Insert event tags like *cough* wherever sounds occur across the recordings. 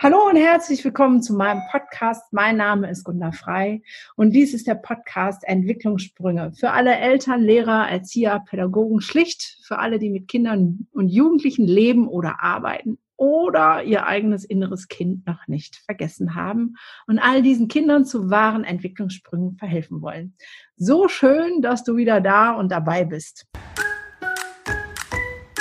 Hallo und herzlich willkommen zu meinem Podcast. Mein Name ist Gunda Frei und dies ist der Podcast Entwicklungssprünge für alle Eltern, Lehrer, Erzieher, Pädagogen, schlicht für alle, die mit Kindern und Jugendlichen leben oder arbeiten oder ihr eigenes inneres Kind noch nicht vergessen haben und all diesen Kindern zu wahren Entwicklungssprüngen verhelfen wollen. So schön, dass du wieder da und dabei bist.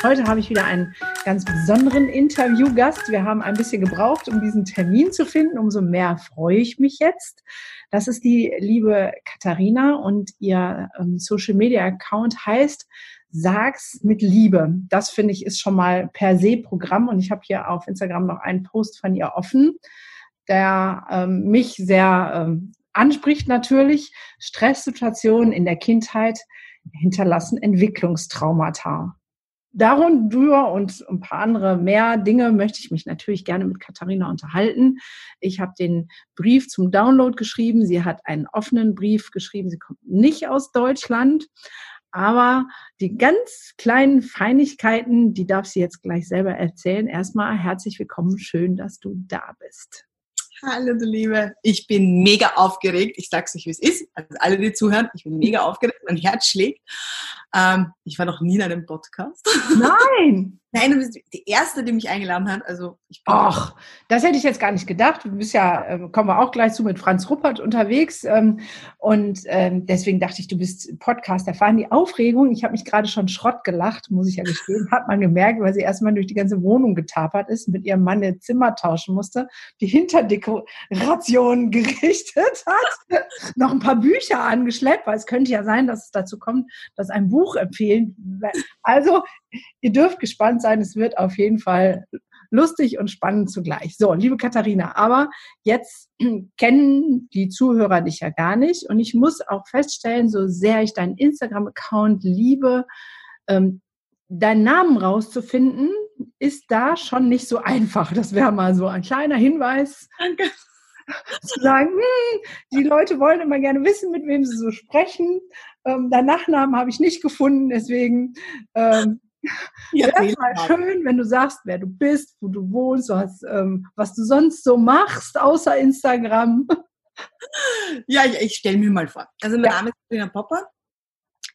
Heute habe ich wieder einen ganz besonderen Interviewgast. Wir haben ein bisschen gebraucht, um diesen Termin zu finden. Umso mehr freue ich mich jetzt. Das ist die liebe Katharina und ihr ähm, Social Media Account heißt Sag's mit Liebe. Das finde ich ist schon mal per se Programm und ich habe hier auf Instagram noch einen Post von ihr offen, der ähm, mich sehr ähm, anspricht natürlich. Stresssituationen in der Kindheit hinterlassen Entwicklungstraumata darüber und ein paar andere mehr Dinge möchte ich mich natürlich gerne mit Katharina unterhalten. Ich habe den Brief zum Download geschrieben. Sie hat einen offenen Brief geschrieben. Sie kommt nicht aus Deutschland. Aber die ganz kleinen Feinigkeiten, die darf sie jetzt gleich selber erzählen. Erstmal herzlich willkommen. Schön, dass du da bist. Hallo, du Liebe. Ich bin mega aufgeregt. Ich sag's euch, wie es ist. Also alle, die zuhören, ich bin mega aufgeregt. Mein Herz schlägt. Ähm, ich war noch nie in einem Podcast. *laughs* Nein! Nein, du bist die Erste, die mich eingeladen hat. Also ich Ach, das hätte ich jetzt gar nicht gedacht. Du bist ja, äh, kommen wir auch gleich zu, mit Franz Ruppert unterwegs. Ähm, und ähm, deswegen dachte ich, du bist Podcast erfahren. Die Aufregung, ich habe mich gerade schon Schrott gelacht, muss ich ja gestehen, hat man gemerkt, weil sie erstmal durch die ganze Wohnung getapert ist, mit ihrem Mann ihr Zimmer tauschen musste, die Hinterdekoration *laughs* gerichtet hat, noch ein paar Bücher angeschleppt, weil es könnte ja sein, dass es dazu kommt, dass ein Buch empfehlen. Also, ihr dürft gespannt sein. Es wird auf jeden Fall lustig und spannend zugleich. So, liebe Katharina, aber jetzt *clears throat* kennen die Zuhörer dich ja gar nicht und ich muss auch feststellen, so sehr ich deinen Instagram-Account liebe, ähm, deinen Namen rauszufinden, ist da schon nicht so einfach. Das wäre mal so ein kleiner Hinweis. Danke. *laughs* Zu sagen, hm, die Leute wollen immer gerne wissen, mit wem sie so sprechen. Ähm, deinen Nachnamen habe ich nicht gefunden, deswegen ähm, ja, wäre mal schön, wenn du sagst, wer du bist, wo du wohnst, was, ähm, was du sonst so machst, außer Instagram. *laughs* Ja, ich, ich stelle mir mal vor. Also mein ja. Name ist Sabrina Popper.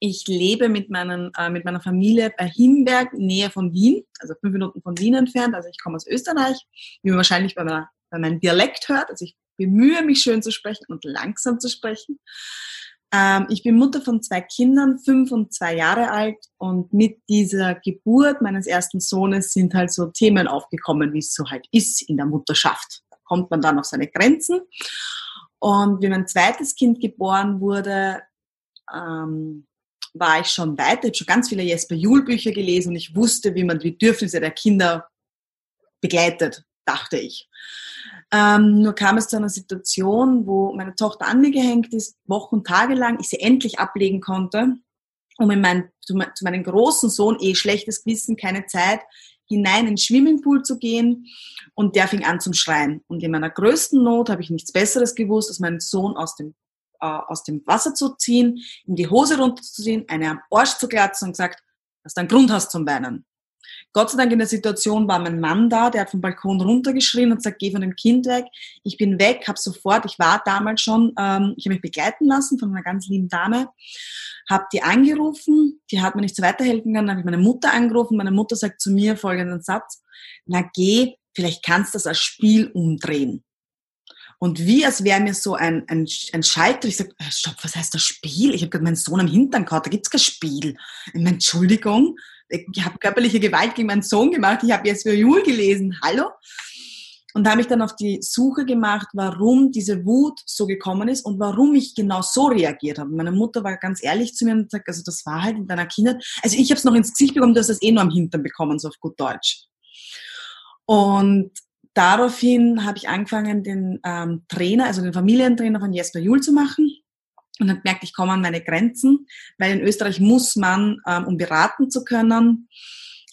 Ich lebe mit, meinen, äh, mit meiner Familie bei Himberg, Nähe von Wien, also fünf Minuten von Wien entfernt. Also ich komme aus Österreich, wie man wahrscheinlich bei, meiner, bei meinem Dialekt hört. Also ich bemühe mich schön zu sprechen und langsam zu sprechen. Ähm, ich bin Mutter von zwei Kindern, fünf und zwei Jahre alt. Und mit dieser Geburt meines ersten Sohnes sind halt so Themen aufgekommen, wie es so halt ist in der Mutterschaft. Da kommt man dann auf seine Grenzen. Und wie mein zweites Kind geboren wurde, ähm, war ich schon weiter, ich habe schon ganz viele Jesper Juhl Bücher gelesen und ich wusste, wie man die Bedürfnisse der Kinder begleitet, dachte ich. Ähm, nur kam es zu einer Situation, wo meine Tochter an mir gehängt ist, Wochen und Tage lang, ich sie endlich ablegen konnte, um in mein, zu, zu meinem großen Sohn, eh schlechtes Gewissen, keine Zeit, hinein in den Swimmingpool zu gehen und der fing an zum Schreien. Und in meiner größten Not habe ich nichts Besseres gewusst, als meinen Sohn aus dem, äh, aus dem Wasser zu ziehen, ihm die Hose runterzuziehen, eine am Arsch zu glatzen und gesagt, dass du einen Grund hast zum Weinen. Gott sei Dank in der Situation war mein Mann da, der hat vom Balkon runtergeschrien und sagt, geh von dem Kind weg. Ich bin weg, habe sofort, ich war damals schon, ähm, ich habe mich begleiten lassen von einer ganz lieben Dame, habe die angerufen, die hat mir nicht so weiterhelfen können, habe ich meine Mutter angerufen, meine Mutter sagt zu mir folgenden Satz, na geh, vielleicht kannst du das als Spiel umdrehen. Und wie als wäre mir so ein, ein, ein Schalter, ich sage, äh, stopp, was heißt das Spiel? Ich habe gerade meinen Sohn am Hintern gehabt, da gibt's kein Spiel. Ich meine, Entschuldigung, ich habe körperliche Gewalt gegen meinen Sohn gemacht, ich habe jetzt Jul gelesen, hallo? Und habe mich dann auf die Suche gemacht, warum diese Wut so gekommen ist und warum ich genau so reagiert habe. Meine Mutter war ganz ehrlich zu mir und sagt, also das war halt in deiner Kindheit. Also ich habe es noch ins Gesicht bekommen, du hast das eh nur am Hintern bekommen, so auf gut Deutsch. Und daraufhin habe ich angefangen, den ähm, Trainer, also den Familientrainer von Jesper Jul zu machen und habe gemerkt, ich komme an meine Grenzen, weil in Österreich muss man, ähm, um beraten zu können,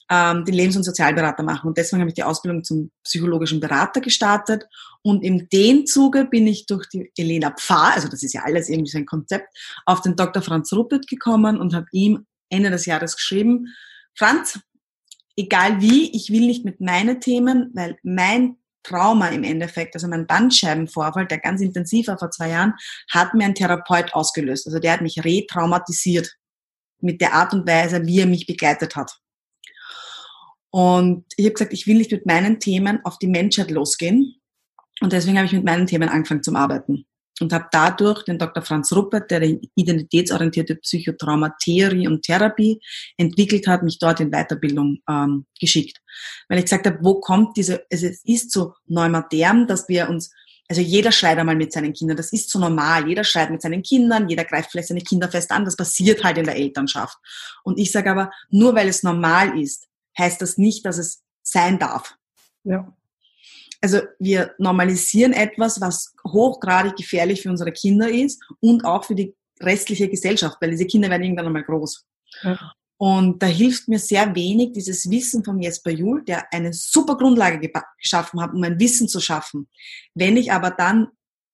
ähm, den Lebens- und Sozialberater machen. Und deswegen habe ich die Ausbildung zum psychologischen Berater gestartet. Und in dem Zuge bin ich durch die Elena Pfarr, also das ist ja alles irgendwie so ein Konzept, auf den Dr. Franz Ruppert gekommen und habe ihm Ende des Jahres geschrieben, Franz, egal wie, ich will nicht mit meinen Themen, weil mein Trauma im Endeffekt, also mein Bandscheibenvorfall, der ganz intensiv war vor zwei Jahren, hat mir ein Therapeut ausgelöst. Also der hat mich retraumatisiert mit der Art und Weise, wie er mich begleitet hat. Und ich habe gesagt, ich will nicht mit meinen Themen auf die Menschheit losgehen. Und deswegen habe ich mit meinen Themen angefangen zum Arbeiten. Und habe dadurch den Dr. Franz Ruppert, der die identitätsorientierte Psychotraumatheorie und Therapie entwickelt hat, mich dort in Weiterbildung ähm, geschickt. Weil ich gesagt habe, wo kommt diese, also es ist so neumatern, dass wir uns also jeder schreit einmal mit seinen Kindern, das ist so normal. Jeder schreit mit seinen Kindern, jeder greift vielleicht seine Kinder fest an, das passiert halt in der Elternschaft. Und ich sage aber, nur weil es normal ist, heißt das nicht, dass es sein darf. Ja. Also wir normalisieren etwas, was hochgradig gefährlich für unsere Kinder ist und auch für die restliche Gesellschaft, weil diese Kinder werden irgendwann einmal groß. Ja. Und da hilft mir sehr wenig dieses Wissen von Jesper Juhl, der eine super Grundlage geschaffen hat, um ein Wissen zu schaffen. Wenn ich aber dann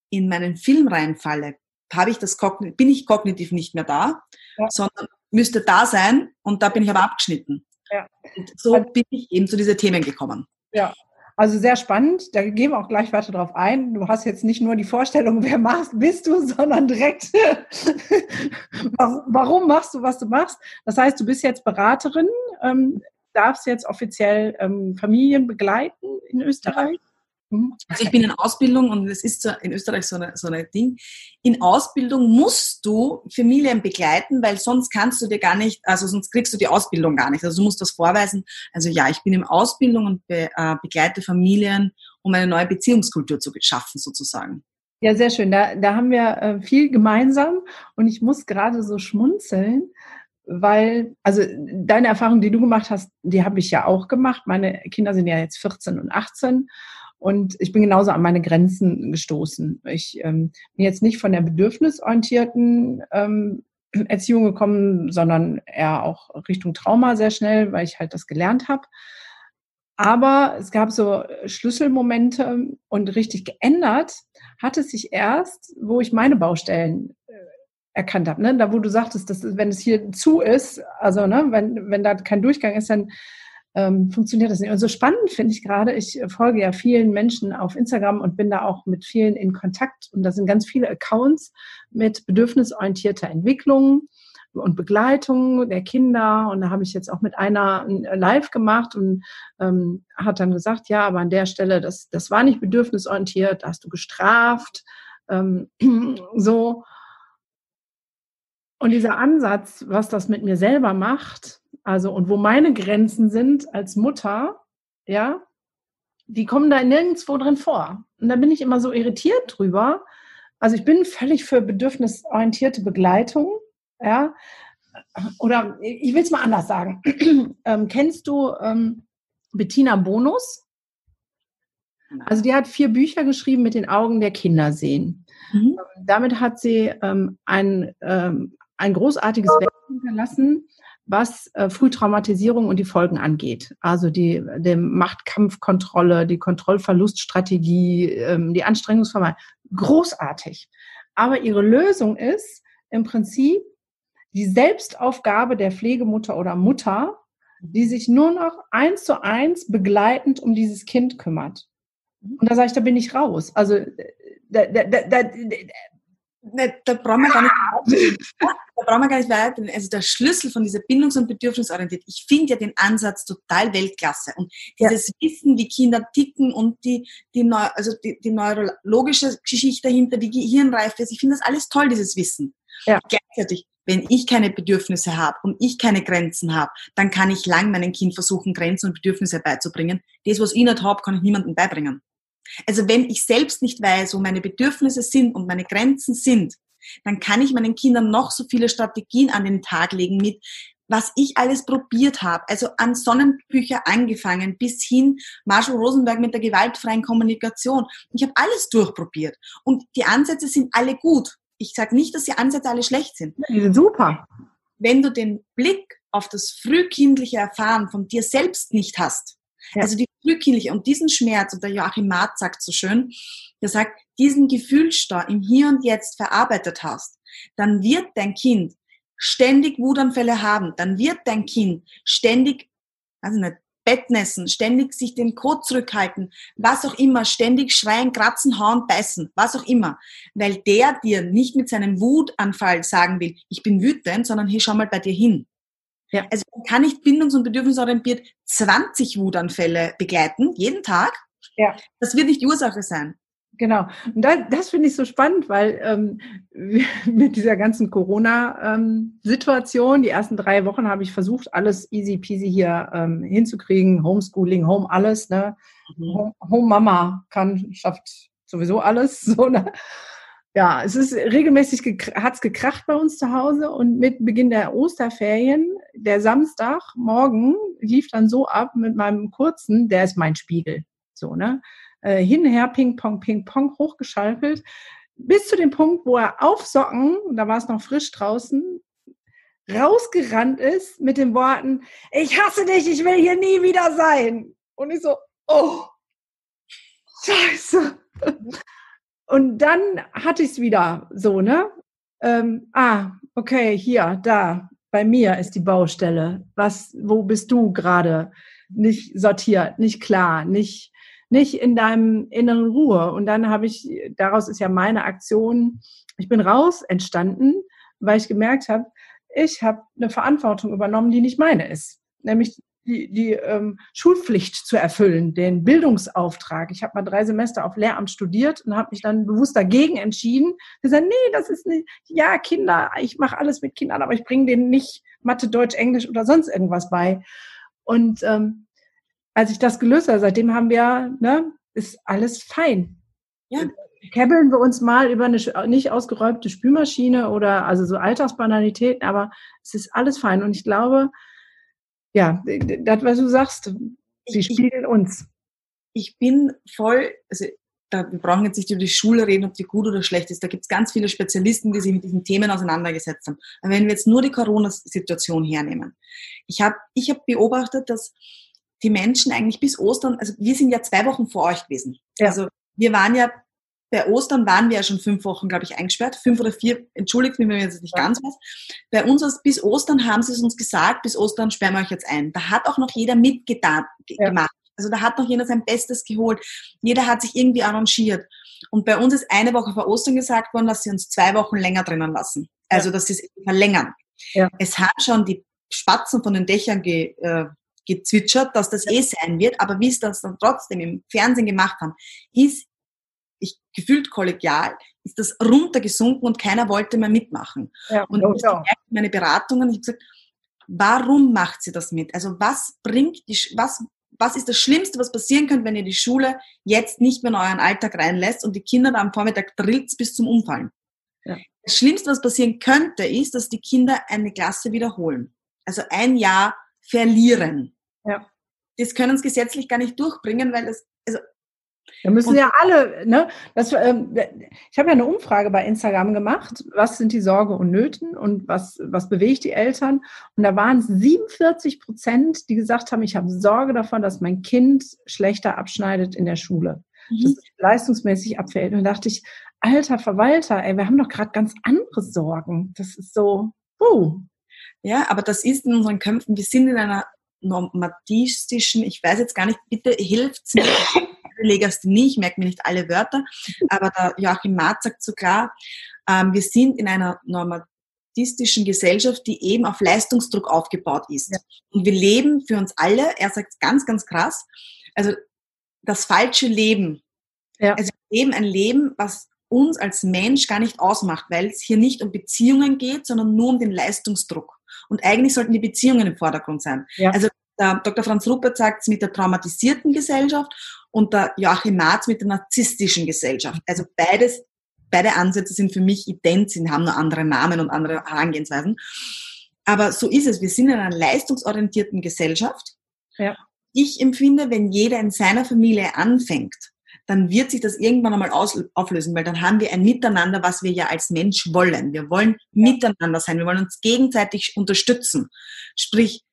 in meinen Film reinfalle, habe ich das bin ich kognitiv nicht mehr da, ja. sondern müsste da sein und da bin ich aber abgeschnitten. Ja. Und so bin ich eben zu diesen Themen gekommen. Ja, also sehr spannend. Da gehen wir auch gleich weiter drauf ein. Du hast jetzt nicht nur die Vorstellung, *laughs* wer machst, bist du, sondern direkt, *laughs* warum machst du, was du machst. Das heißt, du bist jetzt Beraterin, ähm, darfst jetzt offiziell ähm, Familien begleiten in Österreich. Mhm. Also ich bin in Ausbildung und es ist so in Österreich so ein so eine Ding. In Ausbildung musst du Familien begleiten, weil sonst kannst du dir gar nicht, also sonst kriegst du die Ausbildung gar nicht. Also du musst das vorweisen. Also ja, ich bin in Ausbildung und be, äh, begleite Familien, um eine neue Beziehungskultur zu schaffen sozusagen. Ja, sehr schön. Da, da haben wir äh, viel gemeinsam und ich muss gerade so schmunzeln, weil, also deine Erfahrung, die du gemacht hast, die habe ich ja auch gemacht. Meine Kinder sind ja jetzt 14 und 18 und ich bin genauso an meine Grenzen gestoßen. Ich ähm, bin jetzt nicht von der bedürfnisorientierten ähm, Erziehung gekommen, sondern eher auch Richtung Trauma sehr schnell, weil ich halt das gelernt habe. Aber es gab so Schlüsselmomente und richtig geändert hat es sich erst, wo ich meine Baustellen äh, erkannt habe. Ne? Da, wo du sagtest, dass wenn es hier zu ist, also ne, wenn, wenn da kein Durchgang ist, dann ähm, funktioniert das nicht. Und so spannend finde ich gerade, ich folge ja vielen Menschen auf Instagram und bin da auch mit vielen in Kontakt. Und da sind ganz viele Accounts mit bedürfnisorientierter Entwicklung und Begleitung der Kinder. Und da habe ich jetzt auch mit einer live gemacht und ähm, hat dann gesagt, ja, aber an der Stelle, das, das war nicht bedürfnisorientiert, da hast du gestraft. Ähm, *clears throat* so. Und dieser Ansatz, was das mit mir selber macht, also, und wo meine Grenzen sind als Mutter, ja, die kommen da nirgendwo drin vor. Und da bin ich immer so irritiert drüber. Also ich bin völlig für bedürfnisorientierte Begleitung, ja. Oder ich will es mal anders sagen. *clears throat* ähm, kennst du ähm, Bettina Bonus? Also die hat vier Bücher geschrieben mit den Augen der Kinder sehen. Mhm. Damit hat sie ähm, ein, ähm, ein großartiges Werk hinterlassen, was äh, Frühtraumatisierung und die Folgen angeht. Also die, die Machtkampfkontrolle, die Kontrollverluststrategie, ähm, die Anstrengungsvermeidung. Großartig. Aber ihre Lösung ist im Prinzip die Selbstaufgabe der Pflegemutter oder Mutter, die sich nur noch eins zu eins begleitend um dieses Kind kümmert. Und da sage ich, da bin ich raus. Also da, da, da, Ne, da brauchen wir gar nicht, da brauchen wir gar nicht weiter. Also der Schlüssel von dieser Bindungs- und Bedürfnisorientierung, ich finde ja den Ansatz total Weltklasse. Und dieses ja. Wissen, wie Kinder ticken und die, die, Neu also die, die neurologische Geschichte dahinter, wie Gehirnreife ist, ich finde das alles toll, dieses Wissen. Ja. Gleichzeitig, wenn ich keine Bedürfnisse habe und ich keine Grenzen habe, dann kann ich lang meinem Kind versuchen, Grenzen und Bedürfnisse beizubringen. Das, was ich nicht habe, kann ich niemandem beibringen. Also wenn ich selbst nicht weiß, wo meine Bedürfnisse sind und meine Grenzen sind, dann kann ich meinen Kindern noch so viele Strategien an den Tag legen mit, was ich alles probiert habe. Also an Sonnenbücher angefangen bis hin Marshall Rosenberg mit der gewaltfreien Kommunikation. Ich habe alles durchprobiert. Und die Ansätze sind alle gut. Ich sage nicht, dass die Ansätze alle schlecht sind. Die sind super. Wenn du den Blick auf das frühkindliche Erfahren von dir selbst nicht hast, ja. Also die frühkindliche und diesen Schmerz, und der Joachim Marz sagt so schön, der sagt, diesen Gefühlsstau im Hier und Jetzt verarbeitet hast, dann wird dein Kind ständig Wutanfälle haben, dann wird dein Kind ständig, also nicht, Bettnässen, ständig sich den Kot zurückhalten, was auch immer, ständig schreien, kratzen, hauen, beißen, was auch immer. Weil der dir nicht mit seinem Wutanfall sagen will, ich bin wütend, sondern hier schau mal bei dir hin. Ja. Also man kann nicht bindungs- und bedürfnisorientiert 20 Wutanfälle begleiten, jeden Tag. Ja. Das wird nicht die Ursache sein. Genau. Und das, das finde ich so spannend, weil ähm, *laughs* mit dieser ganzen Corona-Situation, ähm, die ersten drei Wochen habe ich versucht, alles easy peasy hier ähm, hinzukriegen, Homeschooling, Home alles, ne? Mhm. Home, Home Mama kann, schafft sowieso alles, *laughs* so, ne? Ja, es ist regelmäßig hat es gekracht bei uns zu Hause und mit Beginn der Osterferien, der Samstagmorgen lief dann so ab mit meinem kurzen, der ist mein Spiegel, so ne, äh, hinher, Ping Pong, Ping Pong hochgeschaltet, bis zu dem Punkt, wo er auf Socken, da war es noch frisch draußen, rausgerannt ist mit den Worten, ich hasse dich, ich will hier nie wieder sein. Und ich so, oh, scheiße. Und dann hatte ich es wieder so, ne? Ähm, ah, okay, hier, da, bei mir ist die Baustelle. Was, wo bist du gerade? Nicht sortiert, nicht klar, nicht, nicht in deinem inneren Ruhe. Und dann habe ich, daraus ist ja meine Aktion, ich bin raus entstanden, weil ich gemerkt habe, ich habe eine Verantwortung übernommen, die nicht meine ist. Nämlich die, die ähm, Schulpflicht zu erfüllen, den Bildungsauftrag. Ich habe mal drei Semester auf Lehramt studiert und habe mich dann bewusst dagegen entschieden. Gesagt, nee, das ist nicht, ja, Kinder, ich mache alles mit Kindern, aber ich bringe denen nicht Mathe, Deutsch, Englisch oder sonst irgendwas bei. Und ähm, als ich das gelöst habe, seitdem haben wir, ne, ist alles fein. Ja. Käbbeln wir uns mal über eine nicht ausgeräumte Spülmaschine oder also so Alltagsbanalitäten, aber es ist alles fein. Und ich glaube, ja, das, was du sagst, sie ich, spiegeln uns. Ich bin voll, also da, wir brauchen jetzt nicht über die Schule reden, ob die gut oder schlecht ist. Da gibt es ganz viele Spezialisten, die sich mit diesen Themen auseinandergesetzt haben. Aber wenn wir jetzt nur die Corona-Situation hernehmen, ich habe ich hab beobachtet, dass die Menschen eigentlich bis Ostern, also wir sind ja zwei Wochen vor euch gewesen. Ja. Also wir waren ja bei Ostern waren wir ja schon fünf Wochen, glaube ich, eingesperrt. Fünf oder vier, entschuldigt mich, wenn ich jetzt nicht ganz weiß. Bei uns bis Ostern haben sie es uns gesagt, bis Ostern sperren wir euch jetzt ein. Da hat auch noch jeder mitgetan, ja. gemacht. Also da hat noch jeder sein Bestes geholt. Jeder hat sich irgendwie arrangiert. Und bei uns ist eine Woche vor Ostern gesagt worden, dass sie uns zwei Wochen länger drinnen lassen. Also, ja. dass sie es verlängern. Ja. Es haben schon die Spatzen von den Dächern ge, äh, gezwitschert, dass das eh sein wird. Aber wie es das dann trotzdem im Fernsehen gemacht haben, ist gefühlt kollegial, ist das runtergesunken und keiner wollte mehr mitmachen. Ja, und ich ja. meine Beratungen, ich habe gesagt, warum macht sie das mit? Also was bringt die, was, was ist das Schlimmste, was passieren könnte, wenn ihr die Schule jetzt nicht mehr in euren Alltag reinlässt und die Kinder da am Vormittag drillt bis zum Umfallen? Ja. Das Schlimmste, was passieren könnte, ist, dass die Kinder eine Klasse wiederholen. Also ein Jahr verlieren. Ja. Das können sie gesetzlich gar nicht durchbringen, weil das, also da müssen und ja alle, ne? Das, ähm, ich habe ja eine Umfrage bei Instagram gemacht, was sind die Sorge und Nöten und was, was bewegt die Eltern? Und da waren es 47 Prozent, die gesagt haben, ich habe Sorge davon, dass mein Kind schlechter abschneidet in der Schule. Mhm. Dass es leistungsmäßig abfällt. Und da dachte ich, alter Verwalter, ey, wir haben doch gerade ganz andere Sorgen. Das ist so, uh. Ja, aber das ist in unseren Köpfen, wir sind in einer normatistischen, ich weiß jetzt gar nicht, bitte hilft's mir. *laughs* Legasthenie, ich merke mir nicht alle Wörter, aber der Joachim Marz sagt so klar, ähm, wir sind in einer normatistischen Gesellschaft, die eben auf Leistungsdruck aufgebaut ist. Ja. Und wir leben für uns alle, er sagt ganz, ganz krass, also das falsche Leben. Ja. Also wir leben ein Leben, was uns als Mensch gar nicht ausmacht, weil es hier nicht um Beziehungen geht, sondern nur um den Leistungsdruck. Und eigentlich sollten die Beziehungen im Vordergrund sein. Ja. Also der Dr. Franz Ruppert sagt es mit der traumatisierten Gesellschaft und der Joachim Marz mit der narzisstischen Gesellschaft. Also beides, beide Ansätze sind für mich ident, sie haben nur andere Namen und andere Herangehensweisen. Aber so ist es. Wir sind in einer leistungsorientierten Gesellschaft. Ja. Ich empfinde, wenn jeder in seiner Familie anfängt, dann wird sich das irgendwann einmal auflösen, weil dann haben wir ein Miteinander, was wir ja als Mensch wollen. Wir wollen miteinander sein, wir wollen uns gegenseitig unterstützen. Sprich,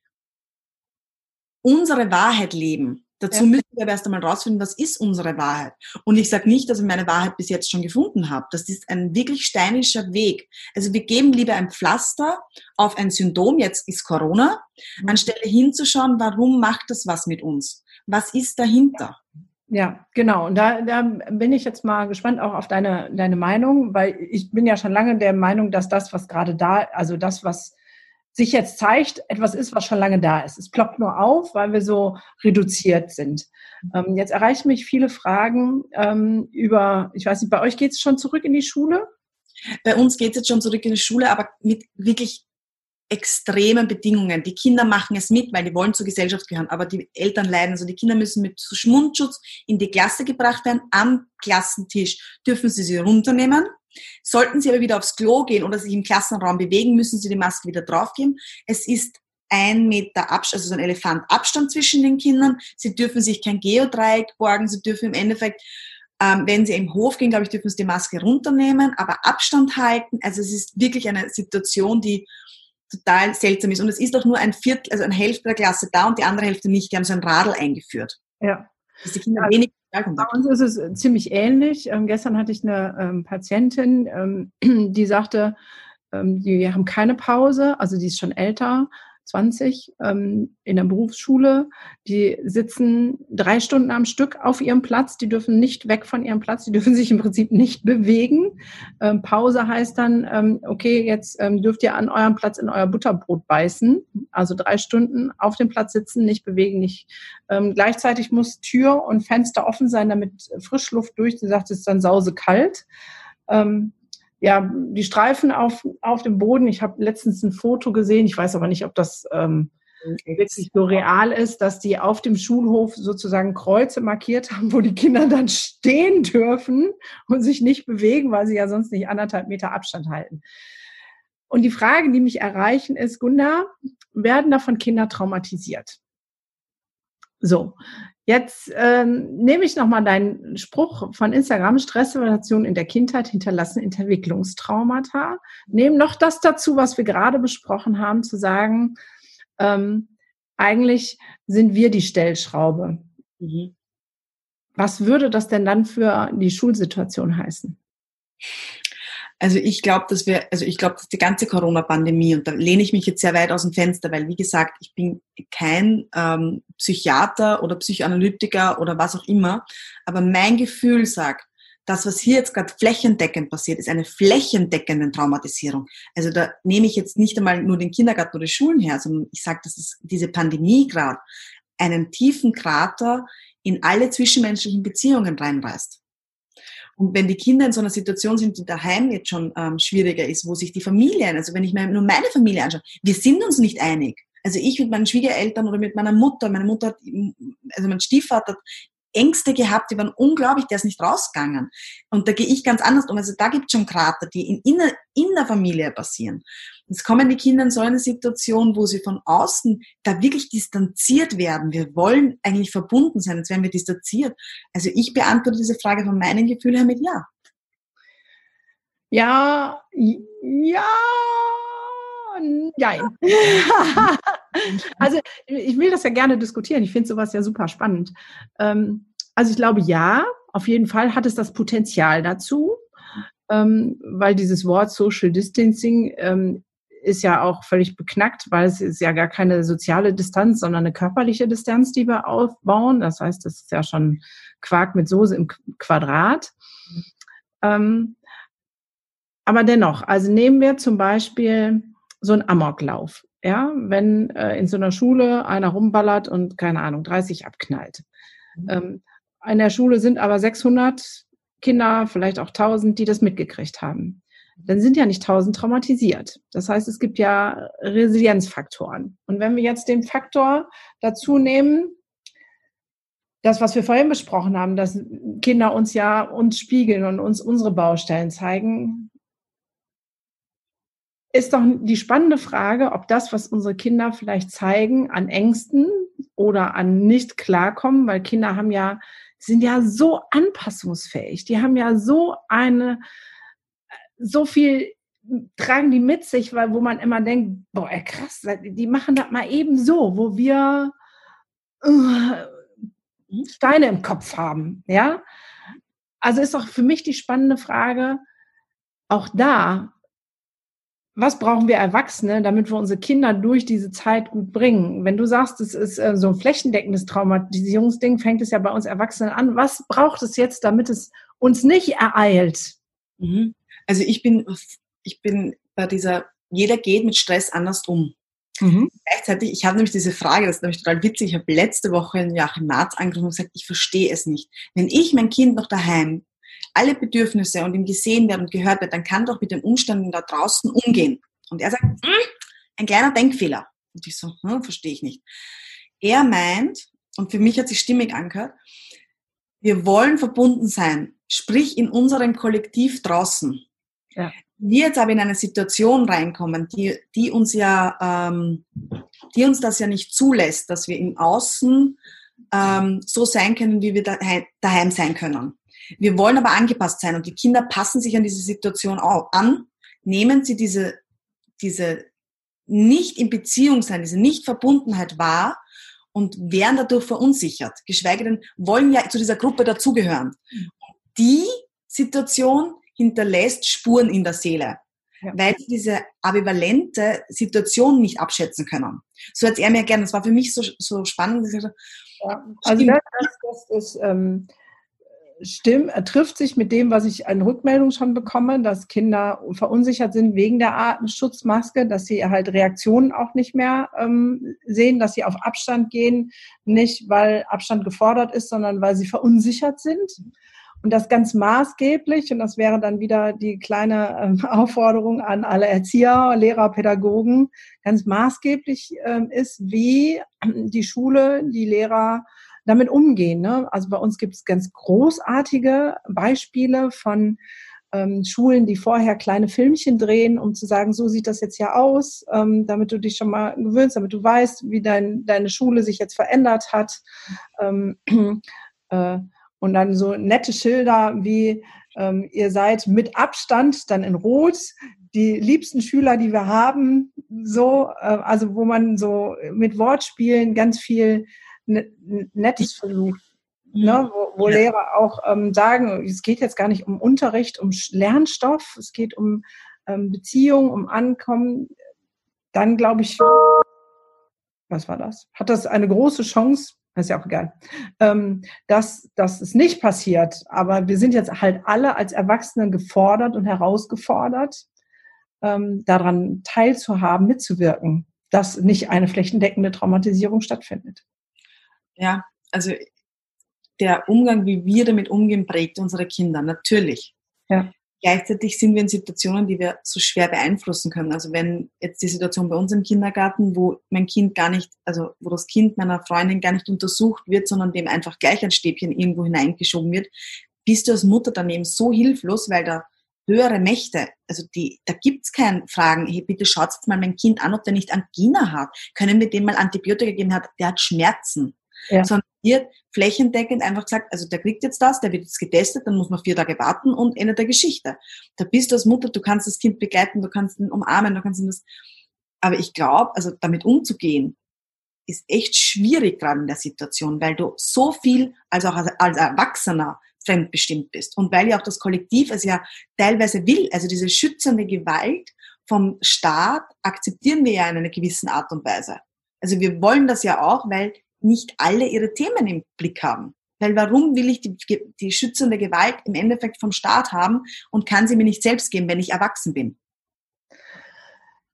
unsere Wahrheit leben Dazu ja. müssen wir aber erst einmal rausfinden, was ist unsere Wahrheit. Und ich sage nicht, dass ich meine Wahrheit bis jetzt schon gefunden habe. Das ist ein wirklich steinischer Weg. Also wir geben lieber ein Pflaster auf ein Symptom, jetzt ist Corona, mhm. anstelle hinzuschauen, warum macht das was mit uns? Was ist dahinter? Ja, genau. Und da, da bin ich jetzt mal gespannt auch auf deine, deine Meinung, weil ich bin ja schon lange der Meinung, dass das, was gerade da, also das, was sich jetzt zeigt, etwas ist, was schon lange da ist. Es ploppt nur auf, weil wir so reduziert sind. Ähm, jetzt erreichen mich viele Fragen ähm, über, ich weiß nicht, bei euch geht es schon zurück in die Schule? Bei uns geht es jetzt schon zurück in die Schule, aber mit wirklich extremen Bedingungen. Die Kinder machen es mit, weil die wollen zur Gesellschaft gehören, aber die Eltern leiden. Also die Kinder müssen mit Mundschutz in die Klasse gebracht werden. Am Klassentisch dürfen sie sie runternehmen. Sollten Sie aber wieder aufs Klo gehen oder sich im Klassenraum bewegen, müssen Sie die Maske wieder draufgeben. Es ist ein Meter Abstand, also so ein Elefant Abstand zwischen den Kindern. Sie dürfen sich kein Geodreieck borgen. Sie dürfen im Endeffekt, ähm, wenn Sie im Hof gehen, glaube ich, dürfen Sie die Maske runternehmen, aber Abstand halten. Also es ist wirklich eine Situation, die total seltsam ist. Und es ist auch nur ein Viertel, also eine Hälfte der Klasse da und die andere Hälfte nicht. Die haben so ein Radl eingeführt. Ja. Dass die Kinder also, wenig bei uns ist es ziemlich ähnlich. Ähm, gestern hatte ich eine ähm, Patientin, ähm, *clears throat* die sagte, ähm, die haben keine Pause, also die ist schon älter 20 ähm, in der Berufsschule. Die sitzen drei Stunden am Stück auf ihrem Platz. Die dürfen nicht weg von ihrem Platz. Die *laughs* dürfen sich im Prinzip nicht bewegen. Ähm, Pause heißt dann, ähm, okay, jetzt ähm, dürft ihr an eurem Platz in euer Butterbrot beißen. Also drei Stunden auf dem Platz sitzen, nicht bewegen, nicht. Ähm, gleichzeitig muss Tür und Fenster offen sein, damit Frischluft durch. Sie sagt, es ist dann sausekalt. Ähm, ja, die Streifen auf, auf dem Boden. Ich habe letztens ein Foto gesehen, ich weiß aber nicht, ob das ähm, wirklich so real ist, dass die auf dem Schulhof sozusagen Kreuze markiert haben, wo die Kinder dann stehen dürfen und sich nicht bewegen, weil sie ja sonst nicht anderthalb Meter Abstand halten. Und die Frage, die mich erreichen, ist, Gunda, werden davon Kinder traumatisiert? So, Jetzt ähm, nehme ich nochmal deinen Spruch von Instagram, Stresssituationen in der Kindheit hinterlassen Entwicklungstraumata. Nehme noch das dazu, was wir gerade besprochen haben, zu sagen, ähm, eigentlich sind wir die Stellschraube. Mhm. Was würde das denn dann für die Schulsituation heißen? Also ich glaube, dass wir, also ich glaube, dass die ganze Corona-Pandemie, und da lehne ich mich jetzt sehr weit aus dem Fenster, weil wie gesagt, ich bin kein ähm, Psychiater oder Psychoanalytiker oder was auch immer, aber mein Gefühl sagt, das, was hier jetzt gerade flächendeckend passiert, ist eine flächendeckende Traumatisierung. Also da nehme ich jetzt nicht einmal nur den Kindergarten oder die Schulen her, sondern ich sage, dass es diese Pandemie gerade einen tiefen Krater in alle zwischenmenschlichen Beziehungen reinreißt. Und wenn die Kinder in so einer Situation sind, die daheim jetzt schon ähm, schwieriger ist, wo sich die Familien, also wenn ich mir nur meine Familie anschaue, wir sind uns nicht einig. Also ich mit meinen Schwiegereltern oder mit meiner Mutter, meine Mutter hat, also mein Stiefvater hat Ängste gehabt, die waren unglaublich, der ist nicht rausgegangen. Und da gehe ich ganz anders um. Also da gibt es schon Krater, die in, in, in der Familie passieren. Jetzt kommen die Kinder in so eine Situation, wo sie von außen da wirklich distanziert werden. Wir wollen eigentlich verbunden sein, jetzt werden wir distanziert. Also ich beantworte diese Frage von meinem Gefühl her mit Ja. Ja, ja, Nein. *laughs* also ich will das ja gerne diskutieren. Ich finde sowas ja super spannend. Ähm, also ich glaube, ja, auf jeden Fall hat es das Potenzial dazu, ähm, weil dieses Wort Social Distancing ähm, ist ja auch völlig beknackt, weil es ist ja gar keine soziale Distanz, sondern eine körperliche Distanz, die wir aufbauen. Das heißt, das ist ja schon Quark mit Soße im Quadrat. Ähm, aber dennoch, also nehmen wir zum Beispiel so ein Amoklauf. Ja, wenn äh, in so einer Schule einer rumballert und keine Ahnung, 30 abknallt. Mhm. Ähm, in der Schule sind aber 600 Kinder, vielleicht auch 1000, die das mitgekriegt haben. Dann sind ja nicht 1000 traumatisiert. Das heißt, es gibt ja Resilienzfaktoren. Und wenn wir jetzt den Faktor dazu nehmen, das, was wir vorhin besprochen haben, dass Kinder uns ja uns spiegeln und uns unsere Baustellen zeigen, ist doch die spannende Frage, ob das, was unsere Kinder vielleicht zeigen an Ängsten oder an nicht klarkommen, weil Kinder haben ja, sind ja so anpassungsfähig. Die haben ja so eine, so viel tragen die mit sich, weil wo man immer denkt, boah, krass, die machen das mal eben so, wo wir, mhm. Steine im Kopf haben, ja. Also ist doch für mich die spannende Frage, auch da, was brauchen wir Erwachsene, damit wir unsere Kinder durch diese Zeit gut bringen? Wenn du sagst, es ist äh, so ein flächendeckendes Traumatisierungsding, fängt es ja bei uns Erwachsenen an. Was braucht es jetzt, damit es uns nicht ereilt? Mhm. Also ich bin, ich bin bei dieser, jeder geht mit Stress anders um. Mhm. Gleichzeitig, ich habe nämlich diese Frage, das ist nämlich total witzig, ich habe letzte Woche in Joachim Marz angerufen und gesagt, ich verstehe es nicht. Wenn ich mein Kind noch daheim alle Bedürfnisse und ihm gesehen werden und gehört wird, dann kann doch mit den Umständen da draußen umgehen. Und er sagt, hm, ein kleiner Denkfehler. Und ich so, hm, verstehe ich nicht. Er meint, und für mich hat sich stimmig angehört, wir wollen verbunden sein, sprich in unserem Kollektiv draußen. Ja. Wir jetzt aber in eine Situation reinkommen, die, die uns ja, ähm, die uns das ja nicht zulässt, dass wir im Außen ähm, so sein können, wie wir daheim sein können. Wir wollen aber angepasst sein und die Kinder passen sich an diese Situation auch an, nehmen sie diese, diese nicht in Beziehung sein, diese Nichtverbundenheit wahr und werden dadurch verunsichert, geschweige denn wollen ja zu dieser Gruppe dazugehören. Die Situation hinterlässt Spuren in der Seele, ja. weil sie diese ambivalente Situation nicht abschätzen können. So hat er mir gerne, das war für mich so, so spannend. Ja, also das, das, das ist, ähm, stimmt, trifft sich mit dem, was ich an Rückmeldungen schon bekomme, dass Kinder verunsichert sind wegen der Atemschutzmaske, dass sie halt Reaktionen auch nicht mehr ähm, sehen, dass sie auf Abstand gehen, nicht weil Abstand gefordert ist, sondern weil sie verunsichert sind. Und das ganz maßgeblich, und das wäre dann wieder die kleine ähm, *laughs* Aufforderung an alle Erzieher, Lehrer, Pädagogen, ganz maßgeblich ähm, ist, wie die Schule, die Lehrer, damit umgehen. Ne? Also bei uns gibt es ganz großartige Beispiele von ähm, Schulen, die vorher kleine Filmchen drehen, um zu sagen, so sieht das jetzt ja aus, ähm, damit du dich schon mal gewöhnst, damit du weißt, wie dein, deine Schule sich jetzt verändert hat. Ähm, *clears throat* äh, und dann so nette Schilder wie ähm, ihr seid mit Abstand dann in Rot die liebsten Schüler, die wir haben, so, äh, also wo man so mit Wortspielen ganz viel Nettes versucht. Ne, wo, wo ja. Lehrer auch ähm, sagen, es geht jetzt gar nicht um Unterricht, um Lernstoff, es geht um ähm, Beziehung, um Ankommen, dann glaube ich, was war das? Hat das eine große Chance, ist ja auch egal, ähm, dass, dass es nicht passiert. Aber wir sind jetzt halt alle als Erwachsene gefordert und herausgefordert, ähm, daran teilzuhaben, mitzuwirken, dass nicht eine flächendeckende Traumatisierung stattfindet. Ja, also der Umgang, wie wir damit umgehen, prägt unsere Kinder, natürlich. Ja. Gleichzeitig sind wir in Situationen, die wir so schwer beeinflussen können. Also wenn jetzt die Situation bei uns im Kindergarten, wo mein Kind gar nicht, also wo das Kind meiner Freundin gar nicht untersucht wird, sondern dem einfach gleich ein Stäbchen irgendwo hineingeschoben wird, bist du als Mutter daneben so hilflos, weil da höhere Mächte, also die, da gibt's kein Fragen, hey, bitte schaut jetzt mal mein Kind an, ob der nicht Angina hat. Können wir dem mal Antibiotika geben? Hat, der hat Schmerzen ja. sondern wird flächendeckend einfach gesagt, also der kriegt jetzt das, der wird jetzt getestet, dann muss man vier Tage warten und Ende der Geschichte. Da bist du als Mutter, du kannst das Kind begleiten, du kannst ihn umarmen, du kannst ihn das. Aber ich glaube, also damit umzugehen, ist echt schwierig gerade in der Situation, weil du so viel, also auch als, Erwachsener, fremdbestimmt bist. Und weil ja auch das Kollektiv es ja teilweise will, also diese schützende Gewalt vom Staat akzeptieren wir ja in einer gewissen Art und Weise. Also wir wollen das ja auch, weil nicht alle ihre Themen im Blick haben. Weil warum will ich die, die schützende Gewalt im Endeffekt vom Staat haben und kann sie mir nicht selbst geben, wenn ich erwachsen bin?